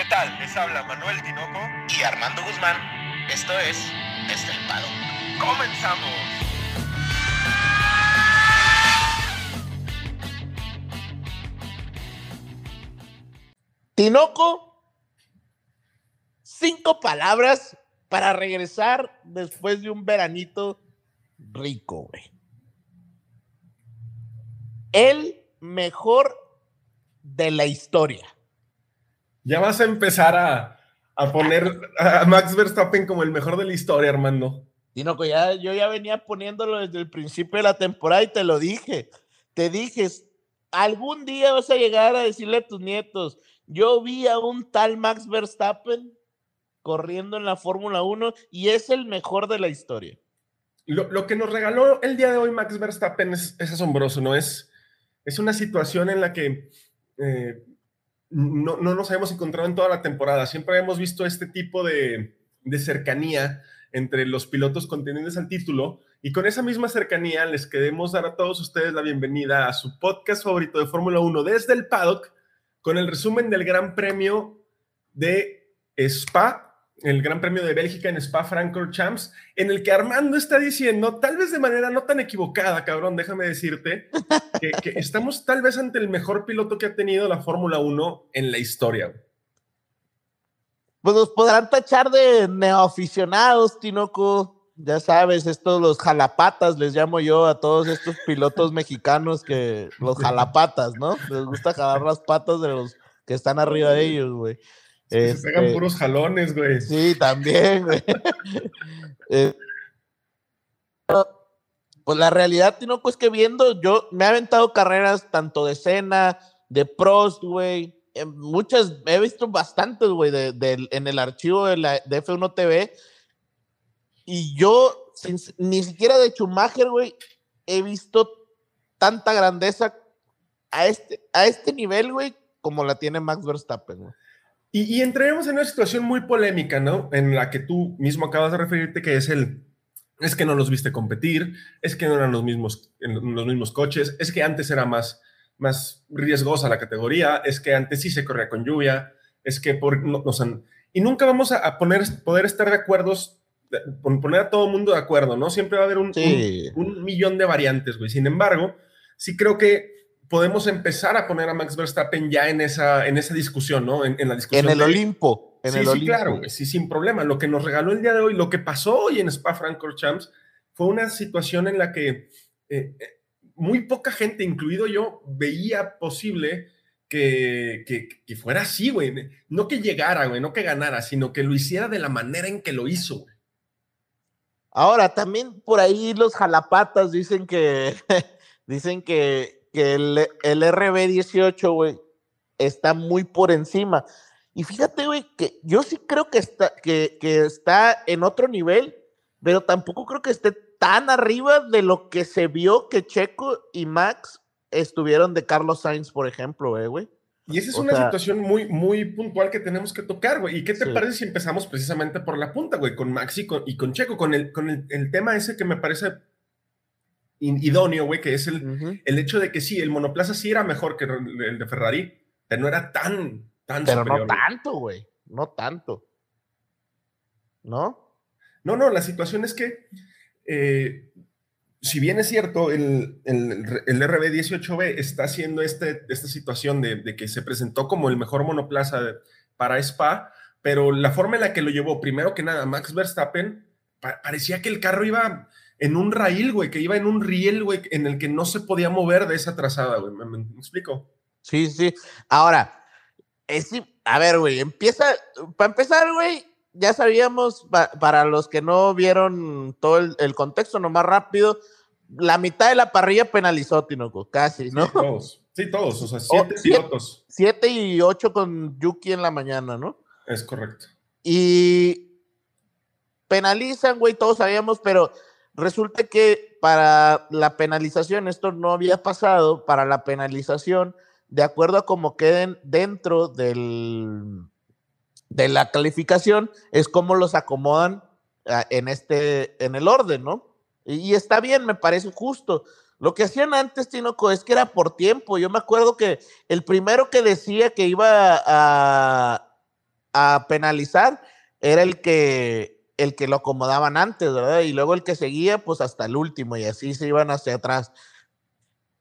¿Qué tal? Les habla Manuel Tinoco y Armando Guzmán. Esto es Estelpado. ¡Comenzamos! Tinoco, cinco palabras para regresar después de un veranito rico, güey. El mejor de la historia. Ya vas a empezar a, poner a Max Verstappen como el mejor de la historia, Armando. Tinoco, ya, yo ya venía poniéndolo desde el principio de la temporada y te lo dije. Te dije, algún día vas a llegar a decirle a tus nietos, yo vi a un tal Max Verstappen corriendo en la Fórmula 1 y es el mejor de la historia. Lo, que nos regaló el día de hoy Max Verstappen es, asombroso, ¿no? Es, es una situación en la que eh, no, no, nos habíamos encontrado en toda la temporada. Siempre hemos visto este tipo de, de cercanía entre los pilotos contendientes al título. Y con esa misma cercanía les queremos dar a todos ustedes la bienvenida a su podcast favorito de Fórmula 1 desde el paddock, con el resumen del Gran Premio de Spa, el Gran Premio de Bélgica en Spa Francorchamps, en el que Armando está diciendo, tal vez de manera no tan equivocada, cabrón, déjame decirte, que, que estamos tal vez ante el mejor piloto que ha tenido la Fórmula 1 en la historia pues nos podrán tachar de neoaficionados, Tinoco. Ya sabes, estos los jalapatas, les llamo yo a todos estos pilotos mexicanos que los jalapatas, ¿no? Les gusta jalar las patas de los que están arriba de ellos, güey. Se pegan este, puros jalones, güey. Sí, también, güey. Eh, pues la realidad, Tinoco, es que viendo, yo me he aventado carreras tanto de cena, de Prost, güey, eh, muchas, he visto bastantes, güey, de, en el archivo de, la, de F1 TV. Y yo, ni siquiera de Schumacher, güey, he visto tanta grandeza a este, a este nivel, güey, como la tiene Max Verstappen, güey. Y, y entremos en una situación muy polémica, ¿no? En la que tú mismo acabas de referirte, que es el, es que no los viste competir, es que no eran los mismos, los mismos coches, es que antes era más, más riesgosa la categoría, es que antes sí se corría con lluvia, es que por, no, y nunca vamos a, poner, poder estar de acuerdo, poner a todo el mundo de acuerdo, ¿no? Siempre va a haber un, un, millón de variantes, güey. Sin embargo, sí creo que podemos empezar a poner a Max Verstappen ya en esa, en esa discusión, ¿no? En, la discusión. En el Olimpo. En sí, el sí, claro, sí, sin problema. Lo que nos regaló el día de hoy, lo que pasó hoy en Spa Francorchamps, fue una situación en la que eh, eh, muy poca gente, incluido yo, veía posible que, que, fuera así, güey. No que llegara, güey, no que ganara, sino que lo hiciera de la manera en que lo hizo, güey. Ahora, también por ahí los jalapatas dicen que, dicen que, que el, el RB18, güey, está muy por encima. Y fíjate, güey, que yo sí creo que está, que, que está en otro nivel, pero tampoco creo que esté tan arriba de lo que se vio que Checo y Max estuvieron de Carlos Sainz, por ejemplo, eh, güey. Y esa es una situación muy, muy puntual que tenemos que tocar, güey. ¿Y qué te parece si empezamos precisamente por la punta, güey? Con Max y con, Checo, con, el, con el, tema ese que me parece idóneo, güey, que es el, el hecho de que sí, el monoplaza sí era mejor que el de Ferrari, pero no era tan, tan Pero no tanto, güey, no tanto. ¿No? No, no, la situación es que eh, si bien es cierto, el, el, RB18B está haciendo este, esta situación de, que se presentó como el mejor monoplaza para Spa, pero la forma en la que lo llevó, primero que nada, Max Verstappen, parecía que el carro iba en un rail, güey, que iba en un riel, güey, en el que no se podía mover de esa trazada, güey. ¿Me, explico? Sí, sí. Ahora, es, a ver, güey, empieza, para empezar, güey, ya sabíamos, para los que no vieron todo el, contexto, nomás rápido, la mitad de la parrilla penalizó Tinoco, casi, ¿no? Sí, todos, sí, todos, o sea, siete pilotos. Siete, y ocho con Yuki en la mañana, ¿no? Es correcto. Y penalizan, güey, todos sabíamos, pero resulta que para la penalización, esto no había pasado, para la penalización, de acuerdo a cómo queden dentro del de la calificación es cómo los acomodan ah, en este, en el orden, ¿no? Y, está bien, me parece justo. Lo que hacían antes, Tinoco, es que era por tiempo. Yo me acuerdo que el primero que decía que iba a, a penalizar era el que, el que lo acomodaban antes, ¿verdad? Y luego el que seguía, pues hasta el último, y así se iban hacia atrás.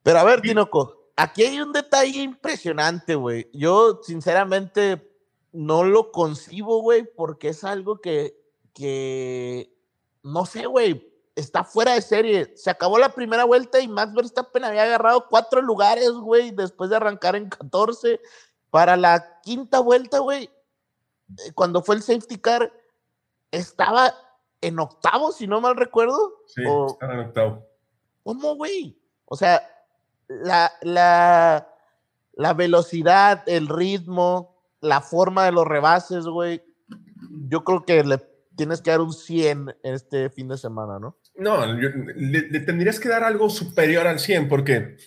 Pero a ver, Tinoco, aquí hay un detalle impresionante, güey. Yo, sinceramente, no lo concibo, güey, porque es algo que, que no sé, güey, está fuera de serie. Se acabó la primera vuelta y Max Verstappen había agarrado cuatro lugares, güey, después de arrancar en 14. Para la quinta vuelta, güey, eh, cuando fue el safety car, estaba en octavo, si no mal recuerdo. Sí, estaba en octavo. ¿Cómo, güey? O sea, la, la, la velocidad, el ritmo, la forma de los rebases, güey, yo creo que le tienes que dar un 100 este fin de semana, ¿no? No, le, tendrías que dar algo superior al 100, porque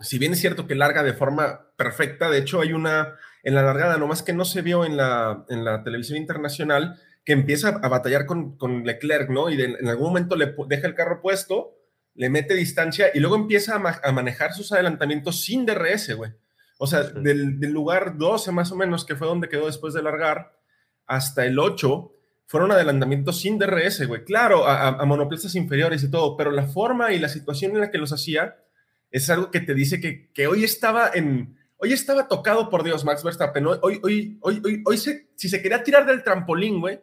si bien es cierto que larga de forma perfecta, de hecho hay una en la largada, nomás que no se vio en la, en la televisión internacional, que empieza a batallar con, con Leclerc, ¿no? Y en algún momento le deja el carro puesto, le mete distancia y luego empieza a, manejar sus adelantamientos sin DRS, güey. O sea, del, del, lugar 12 más o menos, que fue donde quedó después de largar, hasta el 8, fueron adelantamientos sin DRS, güey. Claro, a, monoplazas inferiores y todo, pero la forma y la situación en la que los hacía es algo que te dice que, que hoy estaba en. Hoy estaba tocado por Dios, Max Verstappen. Hoy, hoy, hoy, hoy, hoy, si se quería tirar del trampolín, güey,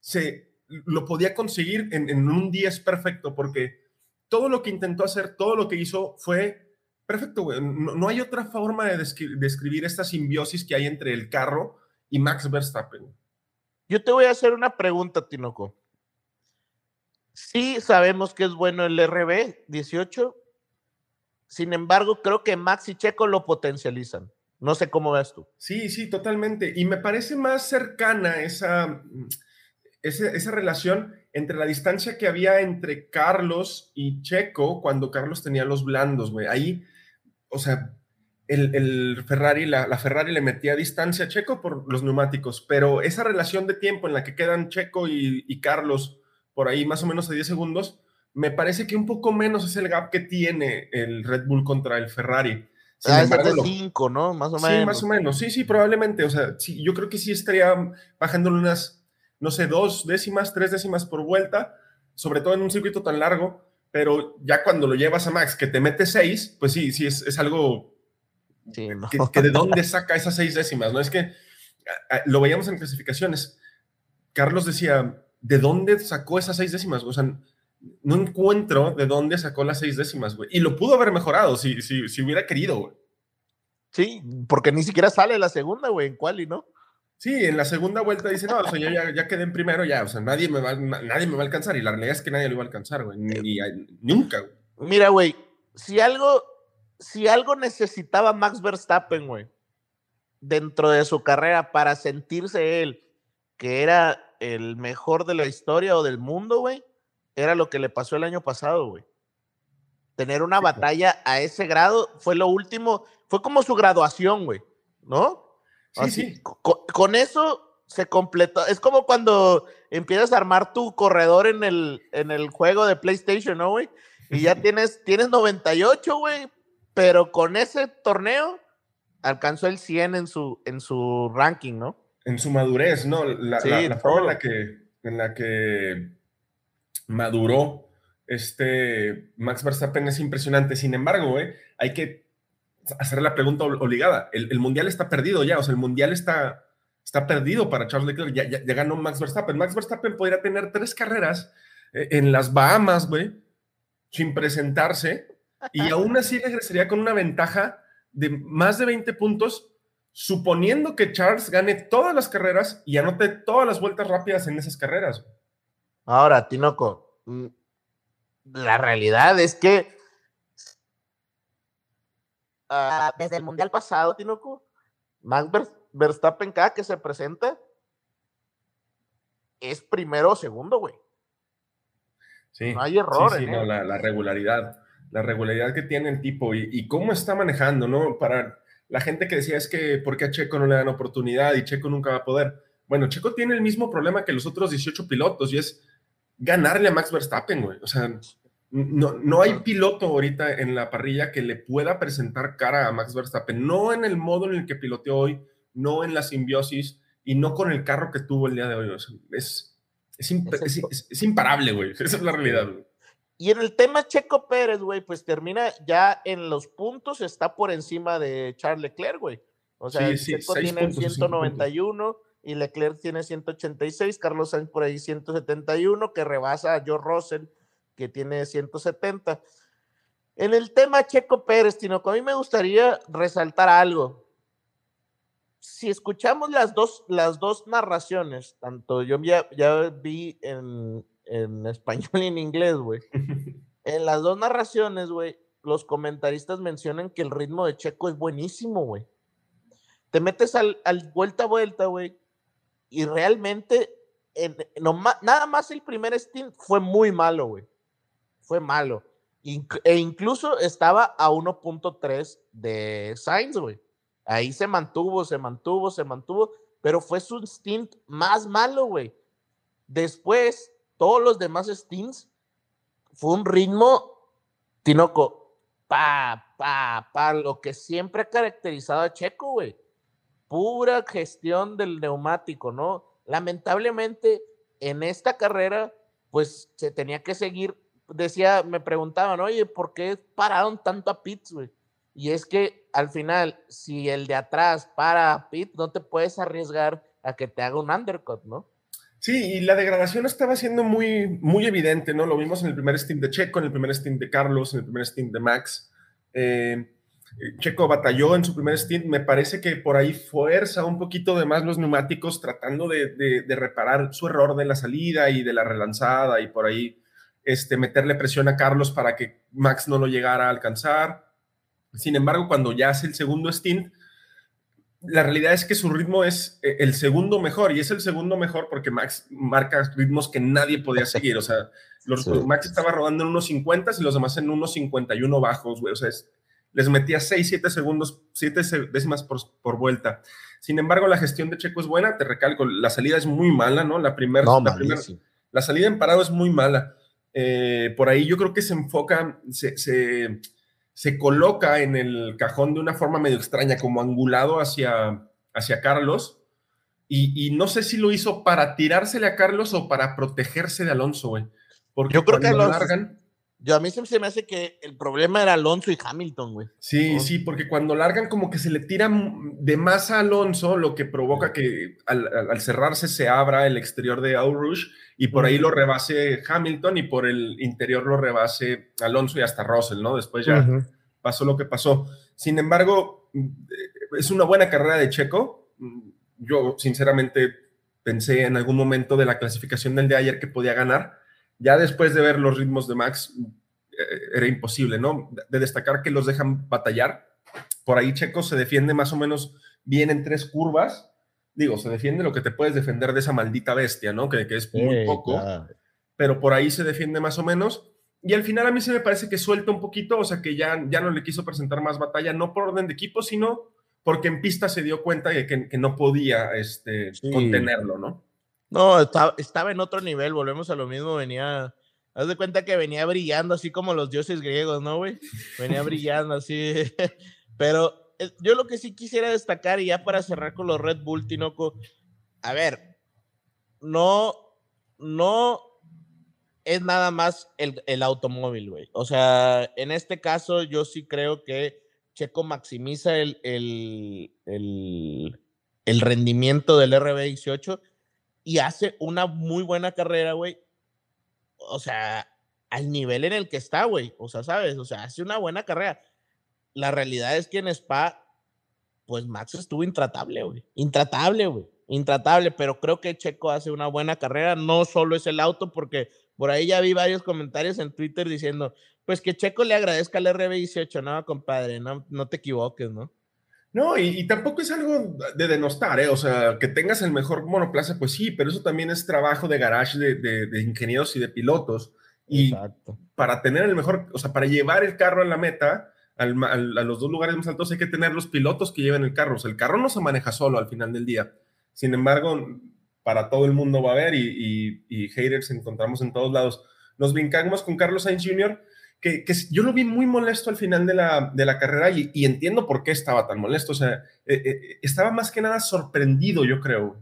se lo podía conseguir en, en un día es perfecto, porque todo lo que intentó hacer, todo lo que hizo fue perfecto, güey. No, no hay otra forma de describir esta simbiosis que hay entre el carro y Max Verstappen. Yo te voy a hacer una pregunta, Tinoco. Sí sabemos que es bueno el RB 18. Sin embargo, creo que Max y Checo lo potencializan. No sé cómo ves tú. Sí, sí, totalmente. Y me parece más cercana esa, esa, esa relación entre la distancia que había entre Carlos y Checo cuando Carlos tenía los blandos, güey. Ahí, o sea, el, Ferrari, la, Ferrari le metía distancia a Checo por los neumáticos, pero esa relación de tiempo en la que quedan Checo y, Carlos por ahí más o menos a 10 segundos, me parece que un poco menos es el gap que tiene el Red Bull contra el Ferrari. Ah, es de 5, ¿no? Más o menos. Sí, más o menos. Sí, sí, probablemente. O sea, sí, yo creo que sí estaría bajándole unas, no sé, dos décimas, tres décimas por vuelta, sobre todo en un circuito tan largo, pero ya cuando lo llevas a Max, que te mete seis, pues sí, sí, es, es algo que, de dónde saca esas seis décimas, ¿no? Es que lo veíamos en clasificaciones. Carlos decía, ¿de dónde sacó esas seis décimas? O sea, no encuentro de dónde sacó las seis décimas, güey. Y lo pudo haber mejorado si, si, si hubiera querido, güey. Sí, porque ni siquiera sale la segunda, güey, en quali, ¿no? Sí, en la segunda vuelta dice, no, o sea, ya, ya, quedé en primero, ya, o sea, nadie me, va, nadie me va a alcanzar. Y la realidad es que nadie lo iba a alcanzar, güey, ni, nunca, güey. Mira, güey, si algo si algo necesitaba Max Verstappen, güey, dentro de su carrera para sentirse él que era el mejor de la historia o del mundo, güey, era lo que le pasó el año pasado, güey. Tener una batalla a ese grado fue lo último, fue como su graduación, güey, ¿no? Sí, sí. Con, eso se completó. Es como cuando empiezas a armar tu corredor en el, en el juego de PlayStation, ¿no, güey? Y ya tienes, tienes 98, güey, pero con ese torneo alcanzó el 100 en su, en su ranking, ¿no? En su madurez, ¿no? La, forma en la, que, en la que maduró este Max Verstappen es impresionante. Sin embargo, hay que hacer la pregunta obligada. El, Mundial está perdido ya, o sea, el Mundial está, está perdido para Charles Leclerc. Ya, ya, ganó Max Verstappen. Max Verstappen podría tener tres carreras eh, en las Bahamas, güey, sin presentarse y aún así regresaría con una ventaja de más de 20 puntos, suponiendo que Charles gane todas las carreras y anote todas las vueltas rápidas en esas carreras. Ahora, Tinoco, mm, la realidad es que ah, desde el Mundial pasado, Tinoco, Max Verstappen cada que se presenta es primero o segundo, güey. Sí, no hay error. Sí, no, la regularidad la regularidad que tiene el tipo y, cómo está manejando, ¿no? Para la gente que decía es que ¿por qué a Checo no le dan oportunidad y Checo nunca va a poder? Bueno, Checo tiene el mismo problema que los otros 18 pilotos y es ganarle a Max Verstappen, güey. O sea, no, no hay piloto ahorita en la parrilla que le pueda presentar cara a Max Verstappen, no en el modo en el que piloteó hoy, no en la simbiosis y no con el carro que tuvo el día de hoy. es, es, imparable, güey. Esa es la realidad, güey. Y en el tema Checo Pérez, güey, pues termina ya en los puntos, está por encima de Charles Leclerc, güey. O sea, Checo tiene 191 y Leclerc tiene 186, Carlos Sainz por ahí 171, que rebasa a Joe Russell, que tiene 170. En el tema Checo Pérez, Tinoco, a mí me gustaría resaltar algo. Si escuchamos las dos, las dos narraciones, tanto yo ya, ya vi en, en español y en inglés, güey. En las dos narraciones, güey, los comentaristas mencionan que el ritmo de Checo es buenísimo, güey. Te metes al, al vuelta a vuelta, güey, y realmente nada más el primer stint fue muy malo, güey. Fue malo. e incluso estaba a 1.3 de Sainz, güey. Ahí se mantuvo, se mantuvo, se mantuvo, pero fue su stint más malo, güey. Después, todos los demás stints fue un ritmo, Tinoco, pa, pa, pa, lo que siempre ha caracterizado a Checo, güey pura gestión del neumático, ¿no? Lamentablemente, en esta carrera, pues se tenía que seguir, decía, me preguntaban, oye, ¿por qué pararon tanto a Pitts, güey? Y es que al final, si el de atrás para a Pitt, no te puedes arriesgar a que te haga un undercut, ¿no? Sí, y la degradación estaba siendo muy, muy evidente, ¿no? Lo vimos en el primer stint de Checo, en el primer stint de Carlos, en el primer stint de Max. Eh, Checo batalló en su primer stint, me parece que por ahí fuerza un poquito de más los neumáticos tratando de, reparar su error de la salida y de la relanzada y por ahí este, meterle presión a Carlos para que Max no lo llegara a alcanzar. Sin embargo, cuando ya hace el segundo stint, la realidad es que su ritmo es eh, el segundo mejor y es el segundo mejor porque Max marca ritmos que nadie podía seguir. O sea, los, Max estaba rodando en unos 50 y los demás en unos 51 bajos, güey. O sea, es les metía 6, 7 segundos, 7 décimas por, vuelta. Sin embargo, la gestión de Checo es buena, te recalco, la salida es muy mala, ¿no? La, primera la, la salida en parado es muy mala. Eh, por ahí yo creo que se enfoca, se, se, coloca en el cajón de una forma medio extraña, como angulado hacia, hacia Carlos. Y, no sé si lo hizo para tirársele a Carlos o para protegerse de Alonso, güey. Porque yo creo que largan, yo a mí se me hace que el problema era Alonso y Hamilton, güey. Sí, sí, porque cuando largan como que se le tira de más a Alonso, lo que provoca que al, cerrarse se abra el exterior de Aurush y por ahí lo rebase Hamilton y por el interior lo rebase Alonso y hasta Russell, ¿no? Después ya pasó lo que pasó. Sin embargo, es una buena carrera de Checo. Yo sinceramente pensé en algún momento de la clasificación del de ayer que podía ganar ya después de ver los ritmos de Max, eh, era imposible, ¿no? De destacar que los dejan batallar. Por ahí Checo se defiende más o menos bien en tres curvas. Digo, se defiende lo que te puedes defender de esa maldita bestia, ¿no? Que, que es muy poco. Pero por ahí se defiende más o menos. Y al final a mí se me parece que suelta un poquito, o sea que ya, ya no le quiso presentar más batalla, no por orden de equipo, sino porque en pista se dio cuenta de que, no podía este, contenerlo, ¿no? No, estaba, en otro nivel, volvemos a lo mismo, venía, haz de cuenta que venía brillando así como los dioses griegos, ¿no, güey? Venía brillando así, pero yo lo que sí quisiera destacar, y ya para cerrar con los Red Bull, Tinoco, a ver, no, no es nada más el, el automóvil, güey. O sea, en este caso yo sí creo que Checo maximiza el, el, el, el rendimiento del RB18 y hace una muy buena carrera, güey. O sea, al nivel en el que está, güey. O sea, ¿sabes? O sea, hace una buena carrera. La realidad es que en Spa, pues Max estuvo intratable, güey. Intratable, güey. Intratable, pero creo que Checo hace una buena carrera. No solo es el auto, porque por ahí ya vi varios comentarios en Twitter diciendo, pues que Checo le agradezca al RB18, no, compadre, no, no te equivoques, ¿no? No, y, tampoco es algo de denostar, ¿eh? O sea, que tengas el mejor monoplaza, pues sí, pero eso también es trabajo de garage de, ingenieros y de pilotos. Y para tener el mejor, o sea, para llevar el carro a la meta, a los dos lugares más altos, hay que tener los pilotos que lleven el carro. O sea, el carro no se maneja solo al final del día. Sin embargo, para todo el mundo va a haber y, y haters encontramos en todos lados. Nos vincamos con Carlos Sainz Jr., que, yo lo vi muy molesto al final de la, de la carrera y, entiendo por qué estaba tan molesto. O sea, eh, eh, estaba más que nada sorprendido, yo creo.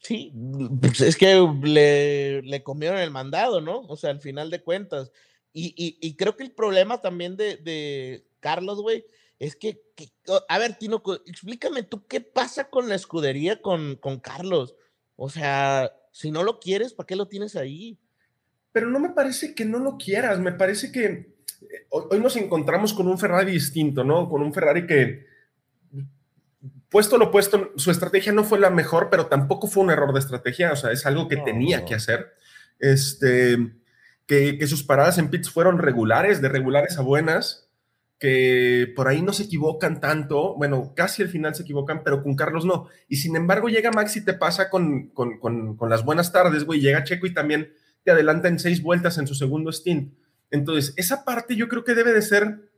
Sí, pues es que le, le, comieron el mandado, ¿no? O sea, al final de cuentas. Y, y, y creo que el problema también de, de Carlos, güey, es que, que, a ver, Tino, explícame tú qué pasa con la escudería con, con Carlos. O sea, si no lo quieres, ¿para qué lo tienes ahí? Pero no me parece que no lo quieras, me parece que eh, hoy nos encontramos con un Ferrari distinto, ¿no? Con un Ferrari que puesto lo puesto, su estrategia no fue la mejor, pero tampoco fue un error de estrategia, o sea, es algo que tenía que hacer. Este, que, que, sus paradas en pits fueron regulares, de regulares a buenas, que por ahí no se equivocan tanto, bueno, casi al final se equivocan, pero con Carlos no. Y sin embargo llega Max y te pasa con, con, con, con las buenas tardes, güey, llega Checo y también te adelanta en seis vueltas en su segundo stint. Entonces, esa parte yo creo que debe de ser,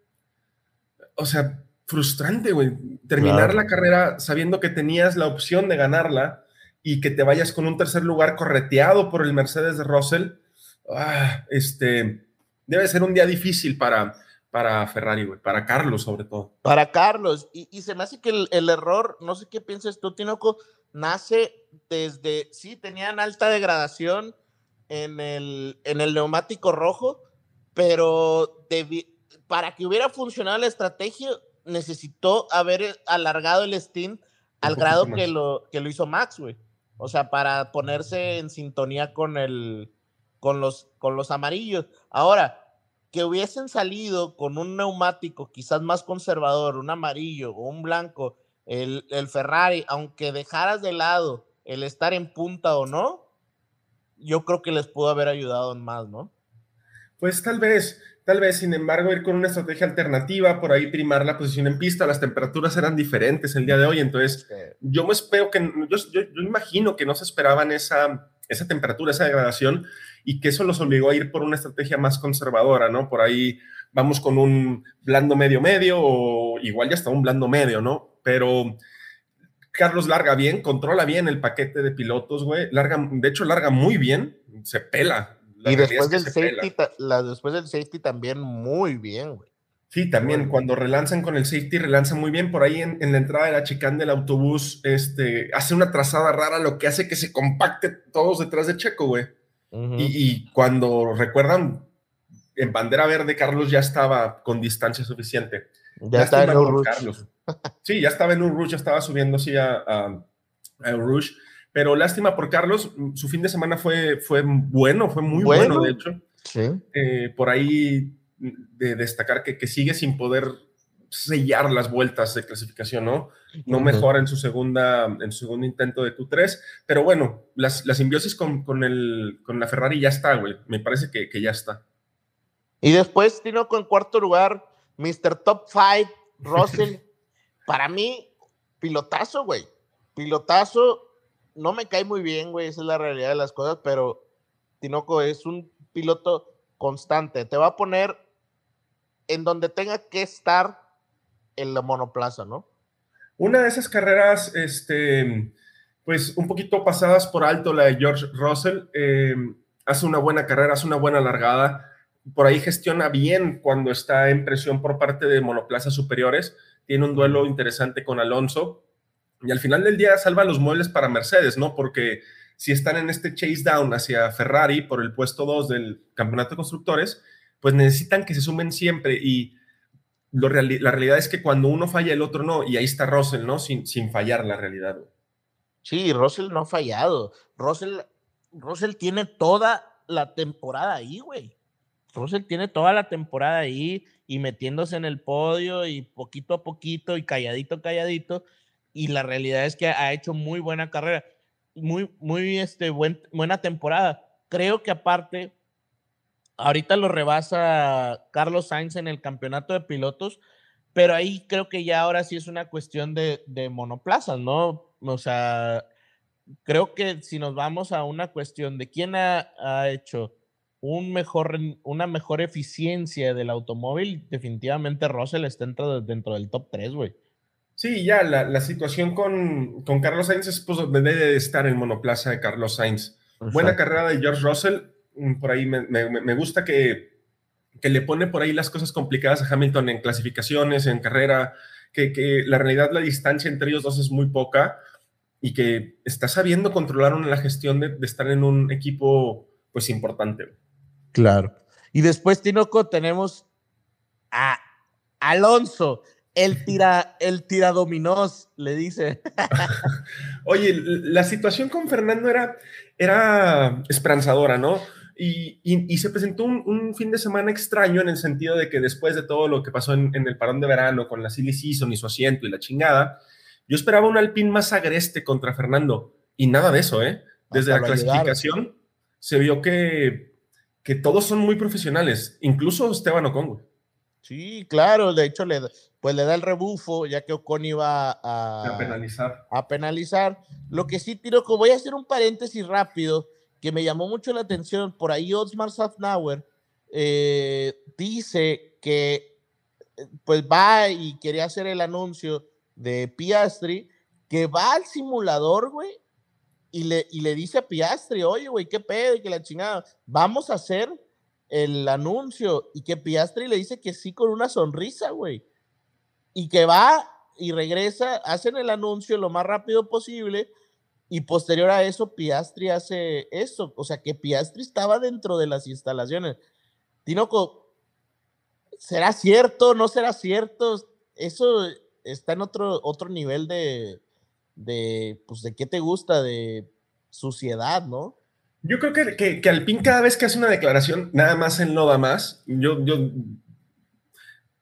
o sea, frustrante, güey. Terminar la carrera sabiendo que tenías la opción de ganarla y que te vayas con un tercer lugar correteado por el Mercedes de Russell. Ah, este, debe ser un día difícil para, para Ferrari, güey, para Carlos sobre todo. Para Carlos. Y, y se me hace que el, el, error, no sé qué piensas tú, Tinoco, nace desde, sí, tenían alta degradación en el, en el neumático rojo, pero para que hubiera funcionado la estrategia, necesitó haber alargado el stint al grado que lo, que lo hizo Max, güey. O sea, para ponerse en sintonía con el con los con los amarillos. Ahora, que hubiesen salido con un neumático quizás más conservador, un amarillo o un blanco, el, el Ferrari, aunque dejaras de lado el estar en punta o no, yo creo que les pudo haber ayudado más, ¿no? Pues tal vez, Tal vez, sin embargo, ir con una estrategia alternativa, por ahí primar la posición en pista, las temperaturas eran diferentes el día de hoy, entonces yo me espero que, yo, yo, yo, imagino que no se esperaban esa, esa temperatura, esa degradación, y que eso los obligó a ir por una estrategia más conservadora, ¿no? Por ahí vamos con un blando medio medio o igual ya está un blando medio, ¿no? Pero Carlos larga bien, controla bien el paquete de pilotos, güey, larga, de hecho larga muy bien, se pela, la y después del, safety, la, después del safety también muy bien, güey. Sí, también cuando relanzan con el safety, relanzan muy bien. Por ahí en, en la entrada de la chicane del autobús, este, hace una trazada rara, lo que hace que se compacte todos detrás de Checo, güey. Uh -huh. y, y, cuando recuerdan, en bandera verde, Carlos ya estaba con distancia suficiente. Ya estaba en un Carlos. Sí, ya estaba en un rush, ya estaba subiendo así a, a, a rush. Pero lástima por Carlos, su fin de semana fue, fue bueno, fue muy bueno, bueno de hecho. Sí. Eh, por ahí de destacar que, que, sigue sin poder sellar las vueltas de clasificación, ¿no? No uh -huh. mejora en su segunda, en su segundo intento de Q3, pero bueno, las, la simbiosis con, con, el, con la Ferrari ya está, güey. Me parece que, que ya está. Y después, Tinoco, en cuarto lugar, Mr. Top 5, Russell. para mí, pilotazo, güey. Pilotazo no me cae muy bien, güey, esa es la realidad de las cosas, pero Tinoco es un piloto constante. Te va a poner en donde tenga que estar en la monoplaza, ¿no? Una de esas carreras, este, pues un poquito pasadas por alto, la de George Russell, eh, hace una buena carrera, hace una buena largada, por ahí gestiona bien cuando está en presión por parte de monoplazas superiores, tiene un duelo interesante con Alonso, y al final del día salva los muebles para Mercedes, ¿no? Porque si están en este chase down hacia Ferrari por el puesto 2 del campeonato de constructores, pues necesitan que se sumen siempre y la realidad es que cuando uno falla, el otro no, y ahí está Russell, ¿no? Sin, sin fallar la realidad. Sí, Russell no ha fallado. Russell, Russell tiene toda la temporada ahí, güey. Russell tiene toda la temporada ahí y metiéndose en el podio y poquito a poquito y calladito, calladito y la realidad es que ha hecho muy buena carrera, muy, muy este, buen, buena temporada. Creo que aparte, ahorita lo rebasa Carlos Sainz en el campeonato de pilotos, pero ahí creo que ya ahora sí es una cuestión de, de monoplazas, ¿no? O sea, creo que si nos vamos a una cuestión de quién ha, ha hecho un mejor, una mejor eficiencia del automóvil, definitivamente Russell está dentro, dentro del top 3, güey. Sí, ya la, la situación con, con, Carlos Sainz es pues debe de estar en monoplaza de Carlos Sainz. Exacto. Buena carrera de George Russell, por ahí me, me, me, gusta que, que le pone por ahí las cosas complicadas a Hamilton en clasificaciones, en carrera, que, que la realidad la distancia entre ellos dos es muy poca y que está sabiendo controlar la gestión de, estar en un equipo pues importante. Claro. Y después, Tinoco, tenemos a Alonso, el tira, el tiradominós, le dice. Oye, la situación con Fernando era, era esperanzadora, ¿no? Y, se presentó un, fin de semana extraño en el sentido de que después de todo lo que pasó en, el parón de verano con la Silly Season y su asiento y la chingada, yo esperaba un Alpine más agreste contra Fernando y nada de eso, ¿eh? Desde la clasificación se vio que, que todos son muy profesionales, incluso Esteban Ocon. Sí, claro, de hecho le, pues le da el rebufo ya que Ocon iba a, a penalizar. A penalizar. Lo que sí, tiro, voy a hacer un paréntesis rápido que me llamó mucho la atención, por ahí Osmar Safnauer eh, dice que eh, pues va y quería hacer el anuncio de Piastri, que va al simulador, güey, y le, y le dice a Piastri, oye, güey, qué pedo, y que la chingada, vamos a hacer el anuncio, y que Piastri le dice que sí con una sonrisa, güey, y que va y regresa, hacen el anuncio lo más rápido posible, y posterior a eso, Piastri hace eso. O sea, que Piastri estaba dentro de las instalaciones. Tinoco, ¿será cierto? ¿No será cierto? Eso está en otro, otro nivel de, de, pues, de qué te gusta, de suciedad, ¿no? Yo creo que, que, que Alpín cada vez que hace una declaración, nada más en da más. Yo, yo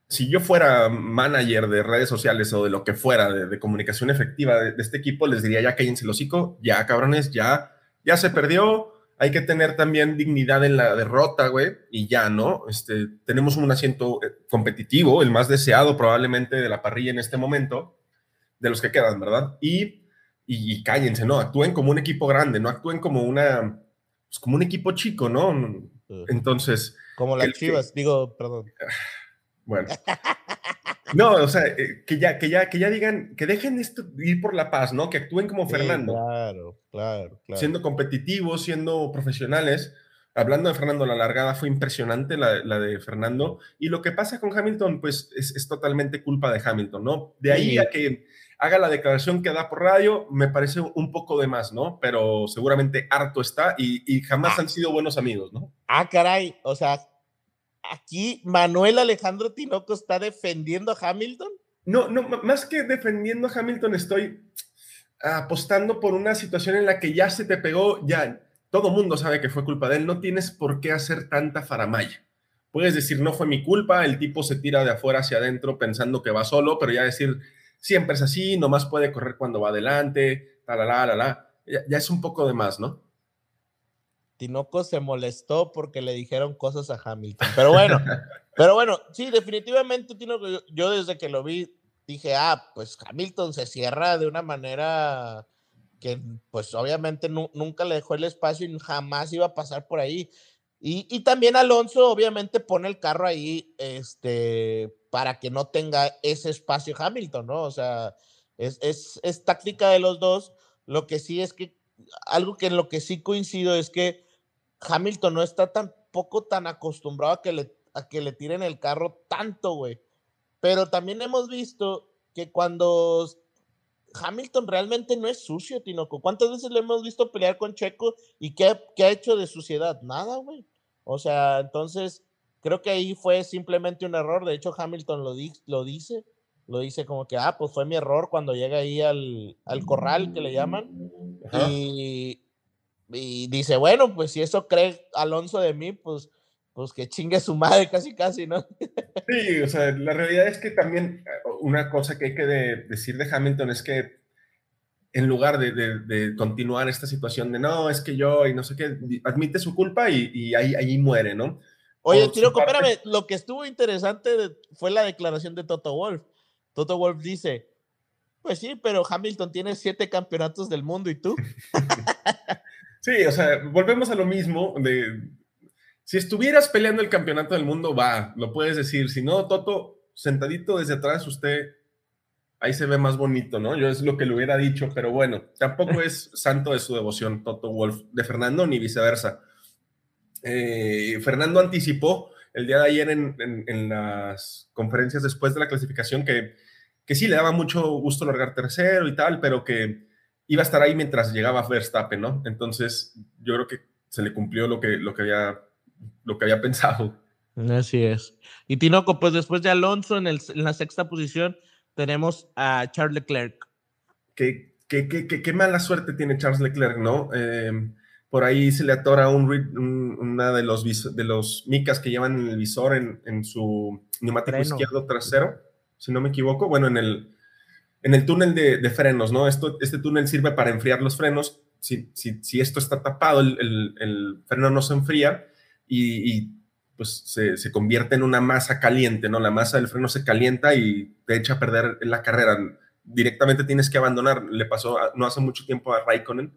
si yo fuera manager de redes sociales o de lo que fuera, de, comunicación efectiva de, este equipo, les diría, ya cállense el hocico, ya cabrones, ya, ya se perdió, hay que tener también dignidad en la derrota, güey, y ya, ¿no? Este, tenemos un asiento eh, competitivo, el más deseado probablemente de la parrilla en este momento, de los que quedan, ¿verdad? Y, y, cállense, ¿no? Actúen como un equipo grande, no actúen como una, pues, como un equipo chico, ¿no? Entonces... Como las chivas, digo, perdón. Bueno. No, o sea, eh, que ya, que ya, que ya digan, que dejen esto ir por la paz, ¿no? Que actúen como Fernando. Claro, claro, claro. Siendo competitivos, siendo profesionales. Hablando de Fernando, la largada fue impresionante, la, de Fernando. Y lo que pasa con Hamilton, pues es, totalmente culpa de Hamilton, ¿no? De ahí a que haga la declaración que da por radio, me parece un poco de más, ¿no? Pero seguramente harto está y, y jamás ah. han sido buenos amigos, ¿no? Ah, caray, o sea, aquí Manuel Alejandro Tinoco está defendiendo a Hamilton. No, no, más que defendiendo a Hamilton, estoy apostando por una situación en la que ya se te pegó, ya todo mundo sabe que fue culpa de él, no tienes por qué hacer tanta faramaya. Puedes decir, no fue mi culpa, el tipo se tira de afuera hacia adentro pensando que va solo, pero ya decir, siempre es así, nomás puede correr cuando va adelante, la, la, la, la, ya, ya es un poco de más, ¿no? Tinoco se molestó porque le dijeron cosas a Hamilton. Pero bueno, pero bueno, sí, definitivamente Tinoco, yo, desde que lo vi dije, ah, pues Hamilton se cierra de una manera que pues obviamente nunca le dejó el espacio y jamás iba a pasar por ahí. Y, también Alonso obviamente pone el carro ahí este, para que no tenga ese espacio Hamilton, ¿no? O sea, es, es, es táctica de los dos. Lo que sí es que, algo que en lo que sí coincido es que Hamilton no está tampoco tan acostumbrado a que le, a que le tiren el carro tanto, güey. Pero también hemos visto que cuando Hamilton realmente no es sucio, Tinoco. ¿Cuántas veces le hemos visto pelear con Checo y qué, ha hecho de suciedad? Nada, güey. O sea, entonces creo que ahí fue simplemente un error. De hecho, Hamilton lo, lo dice. Lo dice como que, ah, pues fue mi error cuando llega ahí al, al corral que le llaman. Y, y dice, bueno, pues si eso cree Alonso de mí, pues, pues que chingue su madre casi, casi, ¿no? Sí, o sea, la realidad es que también una cosa que hay que decir de Hamilton es que en lugar de, continuar esta situación de no, es que yo y no sé qué, admite su culpa y, ahí, ahí muere, ¿no? Oye, Tiro, espérame, lo que estuvo interesante fue la declaración de Toto Wolf. Toto Wolf dice, pues sí, pero Hamilton tiene siete campeonatos del mundo y tú. Sí, o sea, volvemos a lo mismo de si estuvieras peleando el campeonato del mundo, va, lo puedes decir. Si no, Toto, sentadito desde atrás, usted ahí se ve más bonito, ¿no? Yo es lo que le hubiera dicho, pero bueno, tampoco es santo de su devoción Toto Wolf de Fernando ni viceversa. Eh, Fernando anticipó el día de ayer en, las conferencias después de la clasificación que, que sí le daba mucho gusto largar tercero y tal, pero que iba a estar ahí mientras llegaba Verstappen, ¿no? Entonces, yo creo que se le cumplió lo que, lo que, había, lo que había pensado. Así es. Y Tinoco, pues después de Alonso en, el, en la sexta posición, tenemos a Charles Leclerc. Qué, qué, qué, qué mala suerte tiene Charles Leclerc, ¿no? Eh, por ahí se le atora un, una de los, de los micas que llevan el visor en, en su neumático izquierdo trasero, si no me equivoco. Bueno, en el, en el túnel de, de frenos, ¿no? Esto, este túnel sirve para enfriar los frenos. Si, si, si esto está tapado, el, el, el, freno no se enfría y, y pues se, se, convierte en una masa caliente, ¿no? La masa del freno se calienta y te echa a perder la carrera. Directamente tienes que abandonar. Le pasó no hace mucho tiempo a Raikkonen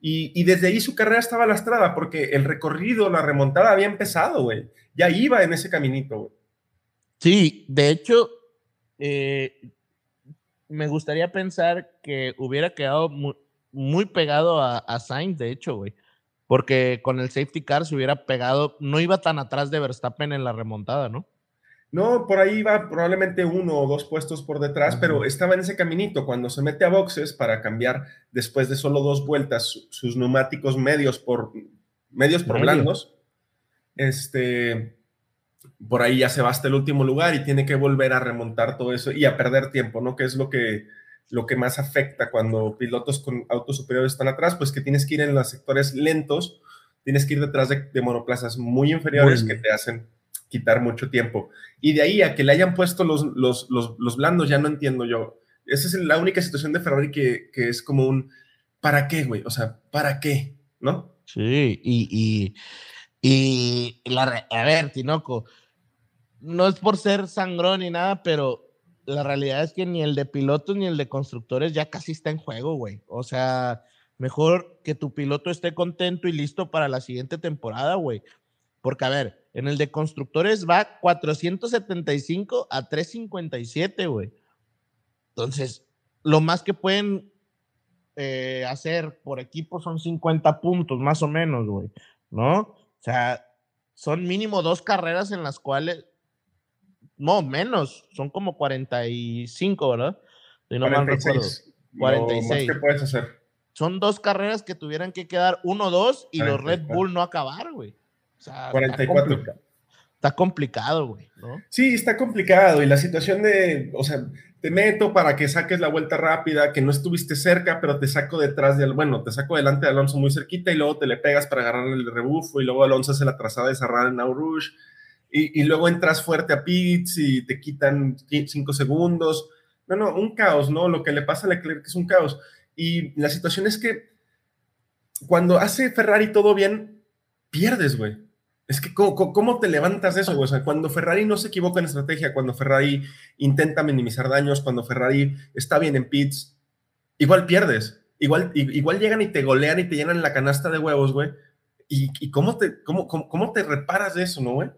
y, desde ahí su carrera estaba lastrada porque el recorrido, la remontada había empezado, güey. Ya iba en ese caminito, güey. Sí, de hecho, eh, me gustaría pensar que hubiera quedado muy, pegado a, a, Sainz, de hecho, güey. Porque con el safety car se hubiera pegado, no iba tan atrás de Verstappen en la remontada, ¿no? No, por ahí va probablemente uno o dos puestos por detrás, pero estaba en ese caminito. Cuando se mete a boxes para cambiar después de solo dos vueltas sus neumáticos medios por medios por blandos, este, por ahí ya se va hasta el último lugar y tiene que volver a remontar todo eso y a perder tiempo, ¿no? Que es lo que, lo que más afecta cuando pilotos con autos superiores están atrás, pues que tienes que ir en los sectores lentos, tienes que ir detrás de, monoplazas muy inferiores que te hacen quitar mucho tiempo. Y de ahí a que le hayan puesto los, los, los, los blandos, ya no entiendo yo. Esa es la única situación de Ferrari que, que es como un, ¿para qué, güey? O sea, ¿para qué? ¿No? Sí, y, y, y la, a ver, Tinoco, no es por ser sangrón ni nada, pero la realidad es que ni el de pilotos ni el de constructores ya casi está en juego, güey. O sea, mejor que tu piloto esté contento y listo para la siguiente temporada, güey. Porque, a ver, en el de constructores va 475 a 357, güey. Entonces, lo más que pueden eh, hacer por equipo son 50 puntos, más o menos, güey. ¿No? O sea, son mínimo dos carreras en las cuales. No, menos. Son como 45, ¿verdad? Si no 46. 46. ¿Qué puedes hacer? Son dos carreras que tuvieran que quedar 1-2 y los Red Bull no acabar, güey. 44. Está, complicado, güey. Sí, está complicado. Y la situación de, o sea, te meto para que saques la vuelta rápida, que no estuviste cerca, pero te saco detrás de, bueno, te saco delante de Alonso muy cerquita y luego te le pegas para agarrar el rebufo y luego Alonso hace la trazada de cerrar en Naurush y, y luego entras fuerte a pits y te quitan cinco segundos. No, no, un caos, ¿no? Lo que le pasa a Leclerc es un caos. Y la situación es que cuando hace Ferrari todo bien, pierdes, güey. Es que, ¿cómo, te levantas de eso? O sea, cuando Ferrari no se equivoca en estrategia, cuando Ferrari intenta minimizar daños, cuando Ferrari está bien en pits, igual pierdes. Igual, igual llegan y te golean y te llenan la canasta de huevos, güey. ¿Y, cómo, te, cómo, cómo, te reparas de eso, no, güey?